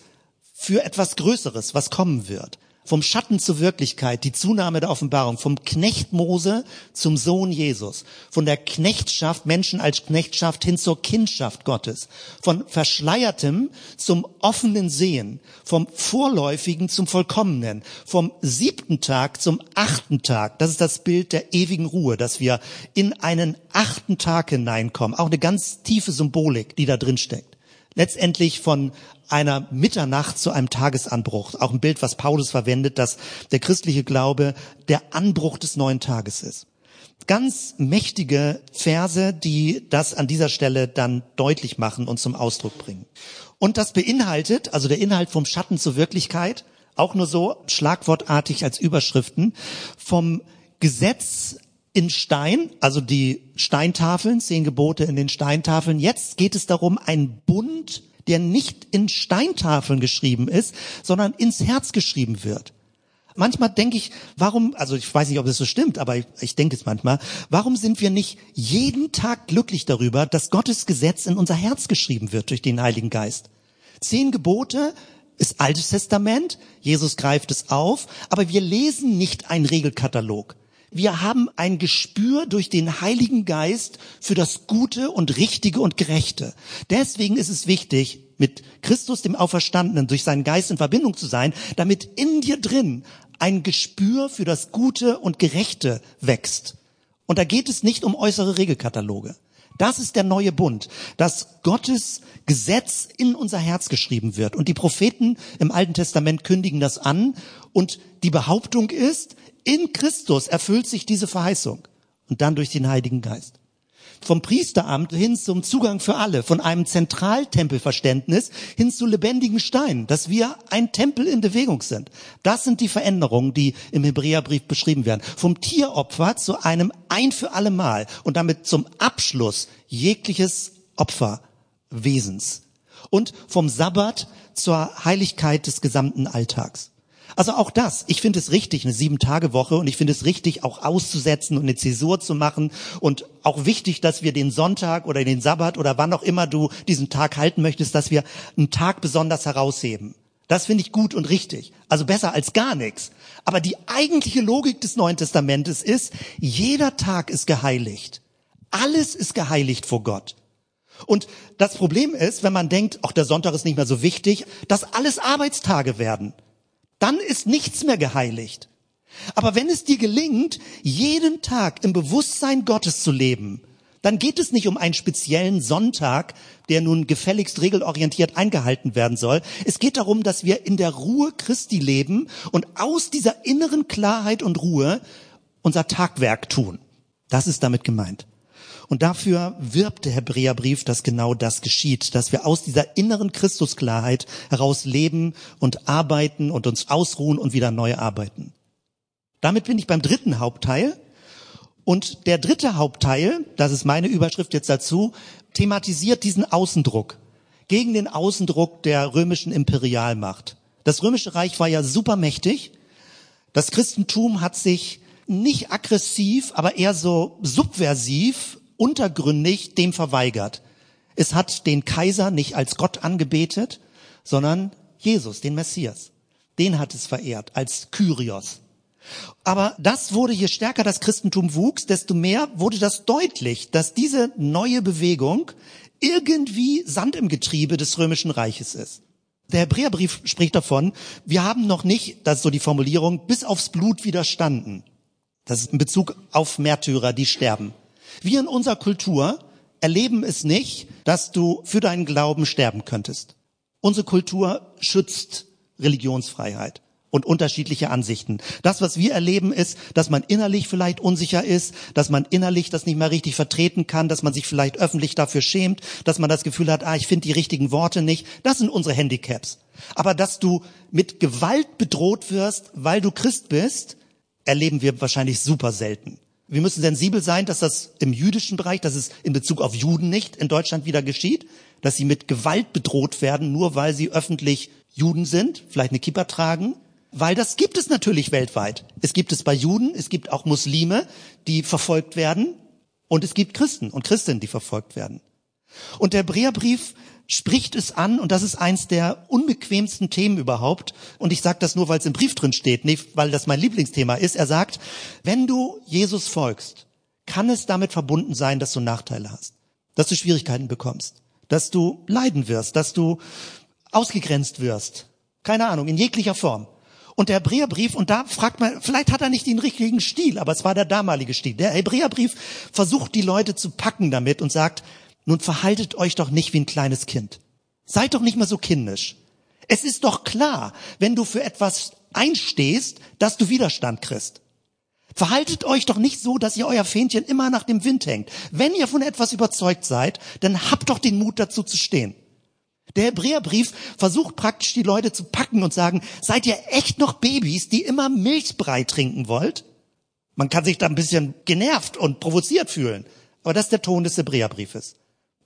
für etwas Größeres, was kommen wird vom Schatten zur Wirklichkeit, die Zunahme der Offenbarung, vom Knecht Mose zum Sohn Jesus, von der Knechtschaft, Menschen als Knechtschaft hin zur Kindschaft Gottes, von Verschleiertem zum offenen Sehen, vom Vorläufigen zum Vollkommenen, vom siebten Tag zum achten Tag. Das ist das Bild der ewigen Ruhe, dass wir in einen achten Tag hineinkommen. Auch eine ganz tiefe Symbolik, die da drin steckt letztendlich von einer Mitternacht zu einem Tagesanbruch. Auch ein Bild, was Paulus verwendet, dass der christliche Glaube der Anbruch des neuen Tages ist. Ganz mächtige Verse, die das an dieser Stelle dann deutlich machen und zum Ausdruck bringen. Und das beinhaltet, also der Inhalt vom Schatten zur Wirklichkeit, auch nur so schlagwortartig als Überschriften, vom Gesetz in Stein, also die Steintafeln, zehn Gebote in den Steintafeln. Jetzt geht es darum, ein Bund, der nicht in Steintafeln geschrieben ist, sondern ins Herz geschrieben wird. Manchmal denke ich, warum, also ich weiß nicht, ob das so stimmt, aber ich, ich denke es manchmal, warum sind wir nicht jeden Tag glücklich darüber, dass Gottes Gesetz in unser Herz geschrieben wird durch den Heiligen Geist? Zehn Gebote ist Altes Testament, Jesus greift es auf, aber wir lesen nicht einen Regelkatalog wir haben ein Gespür durch den Heiligen Geist für das Gute und Richtige und Gerechte. Deswegen ist es wichtig, mit Christus, dem Auferstandenen, durch seinen Geist in Verbindung zu sein, damit in dir drin ein Gespür für das Gute und Gerechte wächst. Und da geht es nicht um äußere Regelkataloge. Das ist der neue Bund, dass Gottes Gesetz in unser Herz geschrieben wird. Und die Propheten im Alten Testament kündigen das an. Und die Behauptung ist, in Christus erfüllt sich diese Verheißung und dann durch den Heiligen Geist. Vom Priesteramt hin zum Zugang für alle, von einem Zentraltempelverständnis hin zu lebendigen Steinen, dass wir ein Tempel in Bewegung sind. Das sind die Veränderungen, die im Hebräerbrief beschrieben werden. Vom Tieropfer zu einem ein für alle Mal und damit zum Abschluss jegliches Opferwesens. Und vom Sabbat zur Heiligkeit des gesamten Alltags. Also auch das, ich finde es richtig, eine Sieben-Tage-Woche und ich finde es richtig, auch auszusetzen und eine Zäsur zu machen und auch wichtig, dass wir den Sonntag oder den Sabbat oder wann auch immer du diesen Tag halten möchtest, dass wir einen Tag besonders herausheben. Das finde ich gut und richtig. Also besser als gar nichts. Aber die eigentliche Logik des Neuen Testamentes ist, jeder Tag ist geheiligt. Alles ist geheiligt vor Gott. Und das Problem ist, wenn man denkt, auch der Sonntag ist nicht mehr so wichtig, dass alles Arbeitstage werden. Dann ist nichts mehr geheiligt. Aber wenn es dir gelingt, jeden Tag im Bewusstsein Gottes zu leben, dann geht es nicht um einen speziellen Sonntag, der nun gefälligst regelorientiert eingehalten werden soll. Es geht darum, dass wir in der Ruhe Christi leben und aus dieser inneren Klarheit und Ruhe unser Tagwerk tun. Das ist damit gemeint. Und dafür wirbt der Hebräerbrief, dass genau das geschieht, dass wir aus dieser inneren Christusklarheit heraus leben und arbeiten und uns ausruhen und wieder neu arbeiten. Damit bin ich beim dritten Hauptteil, und der dritte Hauptteil, das ist meine Überschrift jetzt dazu, thematisiert diesen Außendruck gegen den Außendruck der römischen Imperialmacht. Das römische Reich war ja supermächtig. Das Christentum hat sich nicht aggressiv, aber eher so subversiv, untergründig dem verweigert. Es hat den Kaiser nicht als Gott angebetet, sondern Jesus, den Messias. Den hat es verehrt als Kyrios. Aber das wurde, je stärker das Christentum wuchs, desto mehr wurde das deutlich, dass diese neue Bewegung irgendwie Sand im Getriebe des römischen Reiches ist. Der Hebräerbrief spricht davon, wir haben noch nicht, das ist so die Formulierung, bis aufs Blut widerstanden. Das ist in Bezug auf Märtyrer, die sterben. Wir in unserer Kultur erleben es nicht, dass du für deinen Glauben sterben könntest. Unsere Kultur schützt Religionsfreiheit und unterschiedliche Ansichten. Das, was wir erleben, ist, dass man innerlich vielleicht unsicher ist, dass man innerlich das nicht mehr richtig vertreten kann, dass man sich vielleicht öffentlich dafür schämt, dass man das Gefühl hat, ah, ich finde die richtigen Worte nicht. Das sind unsere Handicaps. Aber dass du mit Gewalt bedroht wirst, weil du Christ bist, erleben wir wahrscheinlich super selten. Wir müssen sensibel sein, dass das im jüdischen Bereich, dass es in Bezug auf Juden nicht in Deutschland wieder geschieht, dass sie mit Gewalt bedroht werden, nur weil sie öffentlich Juden sind, vielleicht eine Kippa tragen, weil das gibt es natürlich weltweit. Es gibt es bei Juden, es gibt auch Muslime, die verfolgt werden und es gibt Christen und Christinnen, die verfolgt werden. Und der Hebräerbrief spricht es an und das ist eins der unbequemsten Themen überhaupt. Und ich sage das nur, weil es im Brief drin steht, nicht weil das mein Lieblingsthema ist. Er sagt, wenn du Jesus folgst, kann es damit verbunden sein, dass du Nachteile hast, dass du Schwierigkeiten bekommst, dass du leiden wirst, dass du ausgegrenzt wirst. Keine Ahnung, in jeglicher Form. Und der Hebräerbrief, und da fragt man, vielleicht hat er nicht den richtigen Stil, aber es war der damalige Stil. Der Hebräerbrief versucht die Leute zu packen damit und sagt, nun verhaltet euch doch nicht wie ein kleines Kind. Seid doch nicht mehr so kindisch. Es ist doch klar, wenn du für etwas einstehst, dass du Widerstand kriegst. Verhaltet euch doch nicht so, dass ihr euer Fähnchen immer nach dem Wind hängt. Wenn ihr von etwas überzeugt seid, dann habt doch den Mut dazu zu stehen. Der Hebräerbrief versucht praktisch die Leute zu packen und sagen, seid ihr echt noch Babys, die immer Milchbrei trinken wollt? Man kann sich da ein bisschen genervt und provoziert fühlen. Aber das ist der Ton des Hebräerbriefes.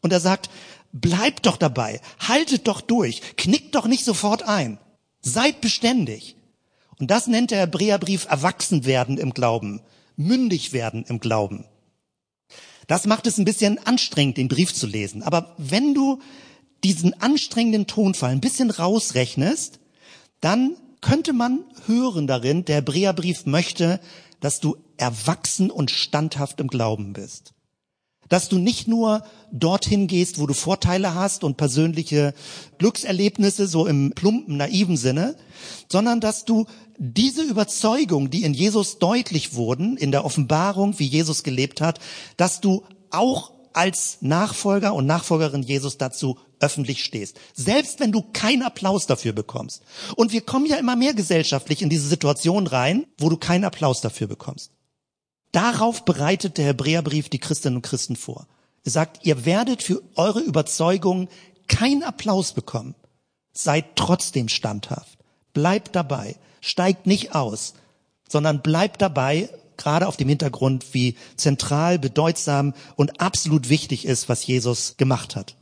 Und er sagt, bleibt doch dabei, haltet doch durch, knickt doch nicht sofort ein. Seid beständig. Und das nennt der Hebräerbrief erwachsen werden im Glauben, mündig werden im Glauben. Das macht es ein bisschen anstrengend, den Brief zu lesen. Aber wenn du diesen anstrengenden Tonfall ein bisschen rausrechnest, dann könnte man hören darin, der Hebräerbrief möchte, dass du erwachsen und standhaft im Glauben bist. Dass du nicht nur dorthin gehst, wo du Vorteile hast und persönliche Glückserlebnisse, so im plumpen, naiven Sinne, sondern dass du diese Überzeugung, die in Jesus deutlich wurden, in der Offenbarung, wie Jesus gelebt hat, dass du auch als Nachfolger und Nachfolgerin Jesus dazu öffentlich stehst. Selbst wenn du keinen Applaus dafür bekommst. Und wir kommen ja immer mehr gesellschaftlich in diese Situation rein, wo du keinen Applaus dafür bekommst. Darauf bereitet der Hebräerbrief die Christinnen und Christen vor. Er sagt, ihr werdet für eure Überzeugungen keinen Applaus bekommen. Seid trotzdem standhaft. Bleibt dabei. Steigt nicht aus, sondern bleibt dabei gerade auf dem Hintergrund, wie zentral, bedeutsam und absolut wichtig ist, was Jesus gemacht hat.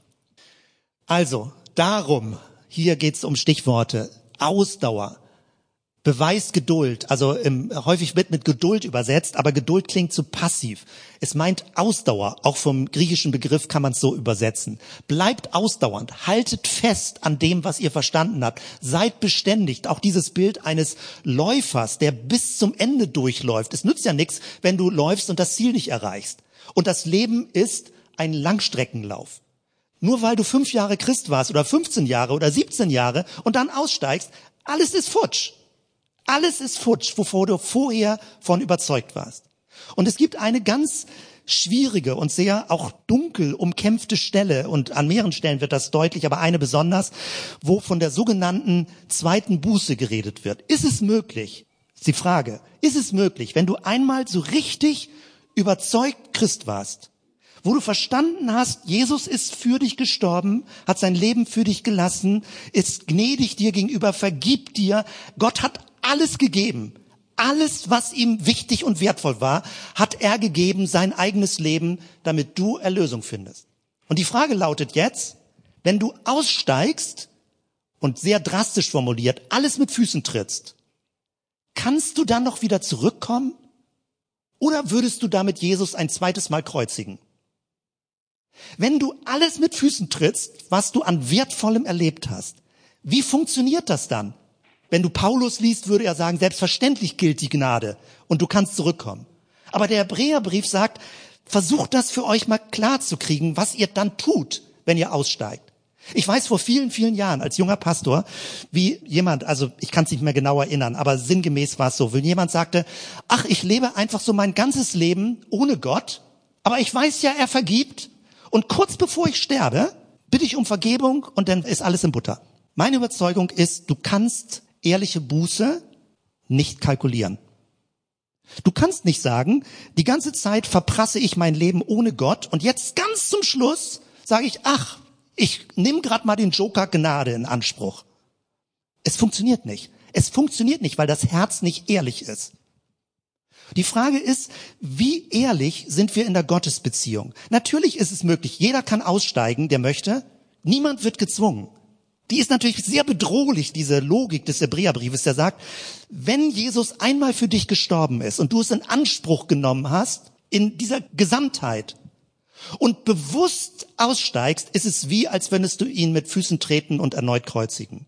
Also, darum, Hier geht es um Stichworte. Ausdauer, beweist Geduld, also im, häufig wird mit Geduld übersetzt, aber Geduld klingt zu passiv. Es meint Ausdauer, auch vom griechischen Begriff kann man es so übersetzen. Bleibt ausdauernd, haltet fest an dem, was ihr verstanden habt, seid beständig. Auch dieses Bild eines Läufers, der bis zum Ende durchläuft. Es nützt ja nichts, wenn du läufst und das Ziel nicht erreichst. Und das Leben ist ein Langstreckenlauf. Nur weil du fünf Jahre Christ warst oder 15 Jahre oder 17 Jahre und dann aussteigst, alles ist futsch. Alles ist futsch, wovor du vorher von überzeugt warst. Und es gibt eine ganz schwierige und sehr auch dunkel umkämpfte Stelle, und an mehreren Stellen wird das deutlich, aber eine besonders, wo von der sogenannten zweiten Buße geredet wird. Ist es möglich, ist die Frage, ist es möglich, wenn du einmal so richtig überzeugt Christ warst, wo du verstanden hast, Jesus ist für dich gestorben, hat sein Leben für dich gelassen, ist gnädig dir gegenüber, vergibt dir, Gott hat alles gegeben. Alles, was ihm wichtig und wertvoll war, hat er gegeben, sein eigenes Leben, damit du Erlösung findest. Und die Frage lautet jetzt, wenn du aussteigst und sehr drastisch formuliert, alles mit Füßen trittst, kannst du dann noch wieder zurückkommen? Oder würdest du damit Jesus ein zweites Mal kreuzigen? Wenn du alles mit Füßen trittst, was du an Wertvollem erlebt hast, wie funktioniert das dann? Wenn du Paulus liest, würde er sagen, selbstverständlich gilt die Gnade und du kannst zurückkommen. Aber der Hebräerbrief sagt, versucht das für euch mal klar zu kriegen, was ihr dann tut, wenn ihr aussteigt. Ich weiß vor vielen, vielen Jahren als junger Pastor, wie jemand, also ich kann es nicht mehr genau erinnern, aber sinngemäß war es so, wenn jemand sagte, ach, ich lebe einfach so mein ganzes Leben ohne Gott, aber ich weiß ja, er vergibt und kurz bevor ich sterbe, bitte ich um Vergebung und dann ist alles in Butter. Meine Überzeugung ist, du kannst ehrliche Buße nicht kalkulieren. Du kannst nicht sagen, die ganze Zeit verprasse ich mein Leben ohne Gott und jetzt ganz zum Schluss sage ich, ach, ich nehme gerade mal den Joker Gnade in Anspruch. Es funktioniert nicht. Es funktioniert nicht, weil das Herz nicht ehrlich ist. Die Frage ist, wie ehrlich sind wir in der Gottesbeziehung? Natürlich ist es möglich, jeder kann aussteigen, der möchte. Niemand wird gezwungen die ist natürlich sehr bedrohlich, diese Logik des Hebräerbriefes, der sagt, wenn Jesus einmal für dich gestorben ist und du es in Anspruch genommen hast, in dieser Gesamtheit, und bewusst aussteigst, ist es wie, als würdest du ihn mit Füßen treten und erneut kreuzigen.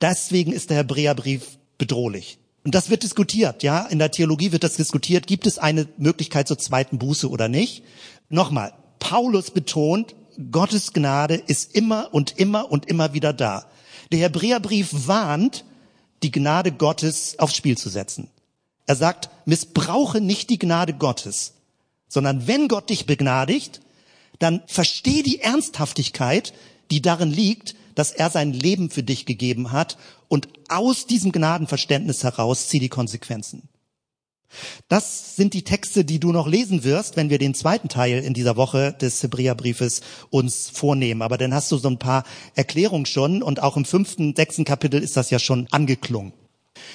Deswegen ist der Hebräerbrief bedrohlich. Und das wird diskutiert, ja. In der Theologie wird das diskutiert. Gibt es eine Möglichkeit zur zweiten Buße oder nicht? Nochmal. Paulus betont, Gottes Gnade ist immer und immer und immer wieder da. Der Hebräerbrief warnt, die Gnade Gottes aufs Spiel zu setzen. Er sagt, missbrauche nicht die Gnade Gottes, sondern wenn Gott dich begnadigt, dann versteh die Ernsthaftigkeit, die darin liegt, dass er sein Leben für dich gegeben hat und aus diesem Gnadenverständnis heraus zieh die Konsequenzen. Das sind die Texte, die du noch lesen wirst, wenn wir den zweiten Teil in dieser Woche des Hebräerbriefes uns vornehmen. Aber dann hast du so ein paar Erklärungen schon und auch im fünften, sechsten Kapitel ist das ja schon angeklungen.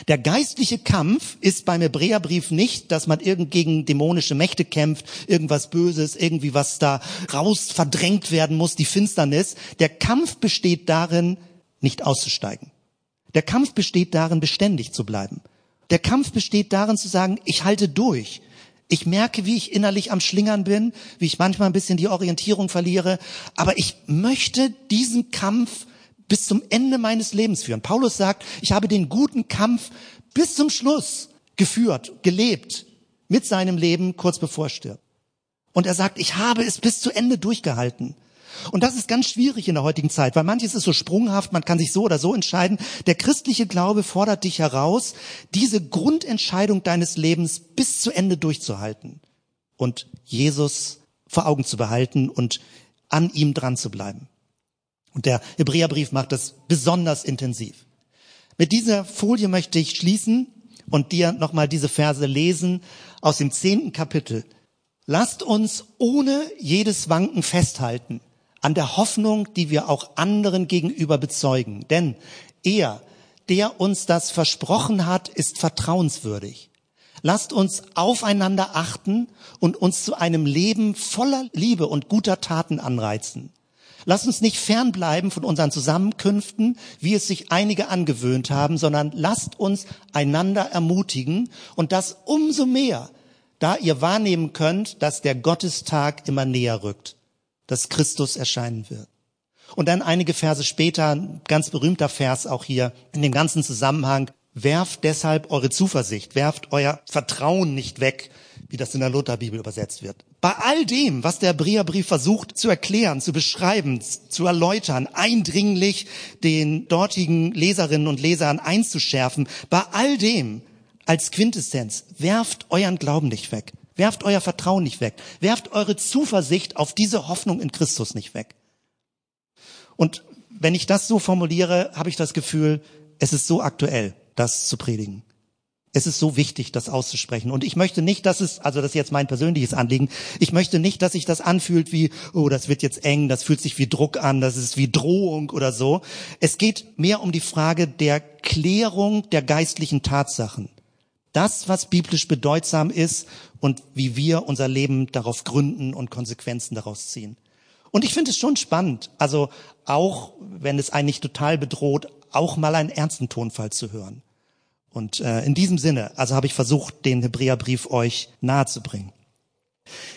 Der geistliche Kampf ist beim Hebräerbrief nicht, dass man irgend gegen dämonische Mächte kämpft, irgendwas Böses, irgendwie was da raus verdrängt werden muss, die Finsternis. Der Kampf besteht darin, nicht auszusteigen. Der Kampf besteht darin, beständig zu bleiben. Der Kampf besteht darin zu sagen, ich halte durch. Ich merke, wie ich innerlich am Schlingern bin, wie ich manchmal ein bisschen die Orientierung verliere, aber ich möchte diesen Kampf bis zum Ende meines Lebens führen. Paulus sagt, ich habe den guten Kampf bis zum Schluss geführt, gelebt mit seinem Leben kurz bevor er stirbt. Und er sagt, ich habe es bis zu Ende durchgehalten. Und das ist ganz schwierig in der heutigen Zeit, weil manches ist so sprunghaft, man kann sich so oder so entscheiden. Der christliche Glaube fordert dich heraus, diese Grundentscheidung deines Lebens bis zu Ende durchzuhalten und Jesus vor Augen zu behalten und an ihm dran zu bleiben. Und der Hebräerbrief macht das besonders intensiv. Mit dieser Folie möchte ich schließen und dir nochmal diese Verse lesen aus dem zehnten Kapitel. Lasst uns ohne jedes Wanken festhalten an der Hoffnung, die wir auch anderen gegenüber bezeugen. Denn er, der uns das versprochen hat, ist vertrauenswürdig. Lasst uns aufeinander achten und uns zu einem Leben voller Liebe und guter Taten anreizen. Lass uns nicht fernbleiben von unseren Zusammenkünften, wie es sich einige angewöhnt haben, sondern lasst uns einander ermutigen und das umso mehr, da ihr wahrnehmen könnt, dass der Gottestag immer näher rückt, dass Christus erscheinen wird. Und dann einige Verse später, ein ganz berühmter Vers auch hier in dem ganzen Zusammenhang, werft deshalb eure Zuversicht, werft euer Vertrauen nicht weg, wie das in der Lutherbibel übersetzt wird. Bei all dem, was der Hebräerbrief versucht zu erklären, zu beschreiben, zu erläutern, eindringlich den dortigen Leserinnen und Lesern einzuschärfen, bei all dem als Quintessenz, werft euren Glauben nicht weg. Werft euer Vertrauen nicht weg. Werft eure Zuversicht auf diese Hoffnung in Christus nicht weg. Und wenn ich das so formuliere, habe ich das Gefühl, es ist so aktuell, das zu predigen. Es ist so wichtig, das auszusprechen. Und ich möchte nicht, dass es, also das ist jetzt mein persönliches Anliegen, ich möchte nicht, dass sich das anfühlt wie, oh, das wird jetzt eng, das fühlt sich wie Druck an, das ist wie Drohung oder so. Es geht mehr um die Frage der Klärung der geistlichen Tatsachen. Das, was biblisch bedeutsam ist und wie wir unser Leben darauf gründen und Konsequenzen daraus ziehen. Und ich finde es schon spannend, also auch wenn es einen nicht total bedroht, auch mal einen ernsten Tonfall zu hören. Und äh, in diesem Sinne, also habe ich versucht, den Hebräerbrief euch nahezubringen.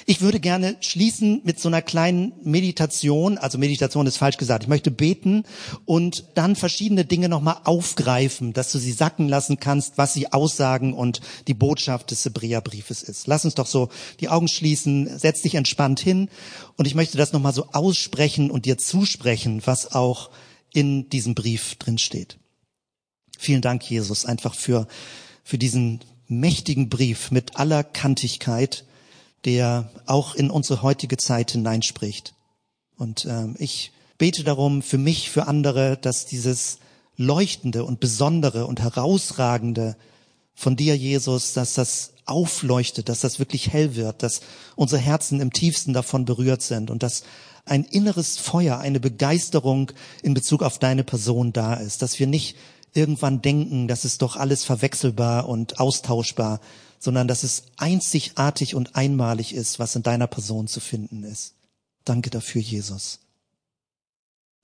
Ich würde gerne schließen mit so einer kleinen Meditation, also Meditation ist falsch gesagt. Ich möchte beten und dann verschiedene Dinge nochmal aufgreifen, dass du sie sacken lassen kannst, was sie aussagen und die Botschaft des Hebräerbriefes ist. Lass uns doch so die Augen schließen, setz dich entspannt hin und ich möchte das nochmal so aussprechen und dir zusprechen, was auch in diesem Brief drin steht. Vielen Dank, Jesus, einfach für, für diesen mächtigen Brief mit aller Kantigkeit, der auch in unsere heutige Zeit hineinspricht. Und ähm, ich bete darum für mich, für andere, dass dieses leuchtende und besondere und herausragende von dir, Jesus, dass das aufleuchtet, dass das wirklich hell wird, dass unsere Herzen im tiefsten davon berührt sind und dass ein inneres Feuer, eine Begeisterung in Bezug auf deine Person da ist, dass wir nicht irgendwann denken, das ist doch alles verwechselbar und austauschbar, sondern dass es einzigartig und einmalig ist, was in deiner Person zu finden ist. Danke dafür, Jesus.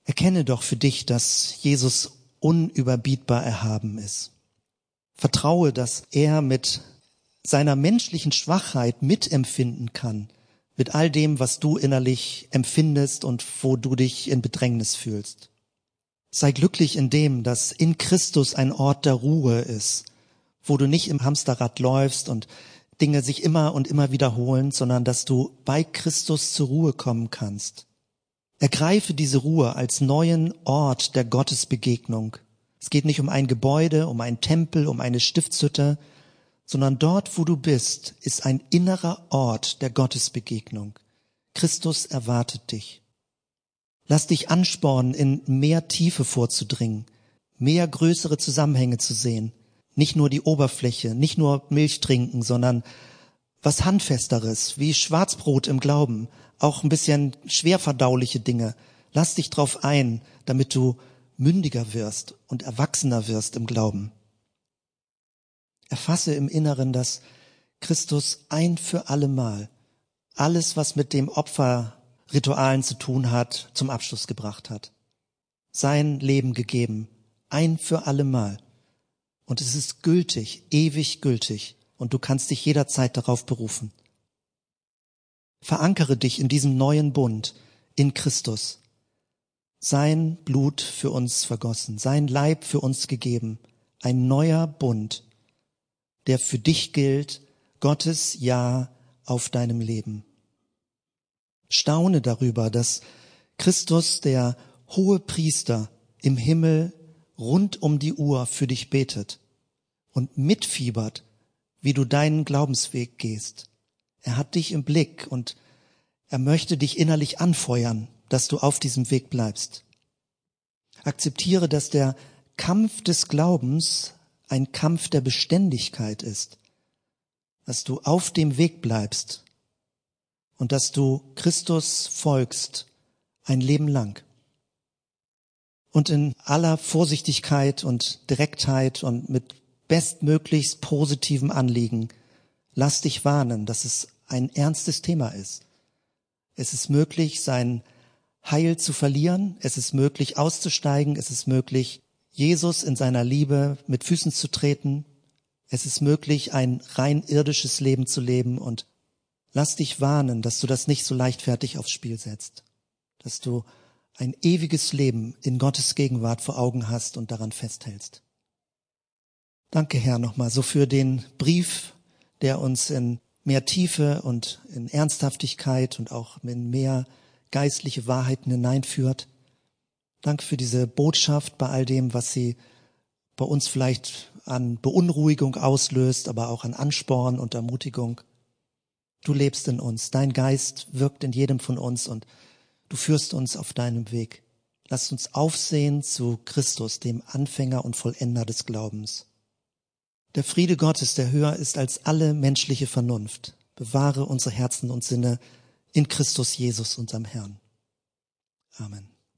Erkenne doch für dich, dass Jesus unüberbietbar erhaben ist. Vertraue, dass er mit seiner menschlichen Schwachheit mitempfinden kann, mit all dem, was du innerlich empfindest und wo du dich in Bedrängnis fühlst. Sei glücklich in dem, dass in Christus ein Ort der Ruhe ist, wo du nicht im Hamsterrad läufst und Dinge sich immer und immer wiederholen, sondern dass du bei Christus zur Ruhe kommen kannst. Ergreife diese Ruhe als neuen Ort der Gottesbegegnung. Es geht nicht um ein Gebäude, um einen Tempel, um eine Stiftshütte, sondern dort, wo du bist, ist ein innerer Ort der Gottesbegegnung. Christus erwartet dich. Lass dich anspornen, in mehr Tiefe vorzudringen, mehr größere Zusammenhänge zu sehen. Nicht nur die Oberfläche, nicht nur Milch trinken, sondern was Handfesteres, wie Schwarzbrot im Glauben, auch ein bisschen schwerverdauliche Dinge. Lass dich drauf ein, damit du mündiger wirst und erwachsener wirst im Glauben. Erfasse im Inneren, dass Christus ein für allemal alles, was mit dem Opfer Ritualen zu tun hat, zum Abschluss gebracht hat. Sein Leben gegeben, ein für allemal. Und es ist gültig, ewig gültig. Und du kannst dich jederzeit darauf berufen. Verankere dich in diesem neuen Bund, in Christus. Sein Blut für uns vergossen, sein Leib für uns gegeben. Ein neuer Bund, der für dich gilt, Gottes Ja auf deinem Leben staune darüber, dass Christus, der hohe Priester im Himmel rund um die Uhr für dich betet und mitfiebert, wie du deinen Glaubensweg gehst. Er hat dich im Blick und er möchte dich innerlich anfeuern, dass du auf diesem Weg bleibst. Akzeptiere, dass der Kampf des Glaubens ein Kampf der Beständigkeit ist, dass du auf dem Weg bleibst und dass du Christus folgst ein Leben lang. Und in aller Vorsichtigkeit und Direktheit und mit bestmöglichst positivem Anliegen, lass dich warnen, dass es ein ernstes Thema ist. Es ist möglich, sein Heil zu verlieren. Es ist möglich, auszusteigen. Es ist möglich, Jesus in seiner Liebe mit Füßen zu treten. Es ist möglich, ein rein irdisches Leben zu leben und lass dich warnen, dass du das nicht so leichtfertig aufs Spiel setzt. Dass du ein ewiges Leben in Gottes Gegenwart vor Augen hast und daran festhältst. Danke, Herr, nochmal so für den Brief, der uns in mehr Tiefe und in Ernsthaftigkeit und auch in mehr geistliche Wahrheiten hineinführt. Danke für diese Botschaft bei all dem, was sie bei uns vielleicht an Beunruhigung auslöst, aber auch an Ansporn und Ermutigung. Du lebst in uns, dein Geist wirkt in jedem von uns und du führst uns auf deinem Weg. Lass uns aufsehen zu Christus, dem Anfänger und Vollender des Glaubens. Der Friede Gottes, der höher ist als alle menschliche Vernunft, bewahre unsere Herzen und Sinne in Christus Jesus, unserem Herrn. Amen.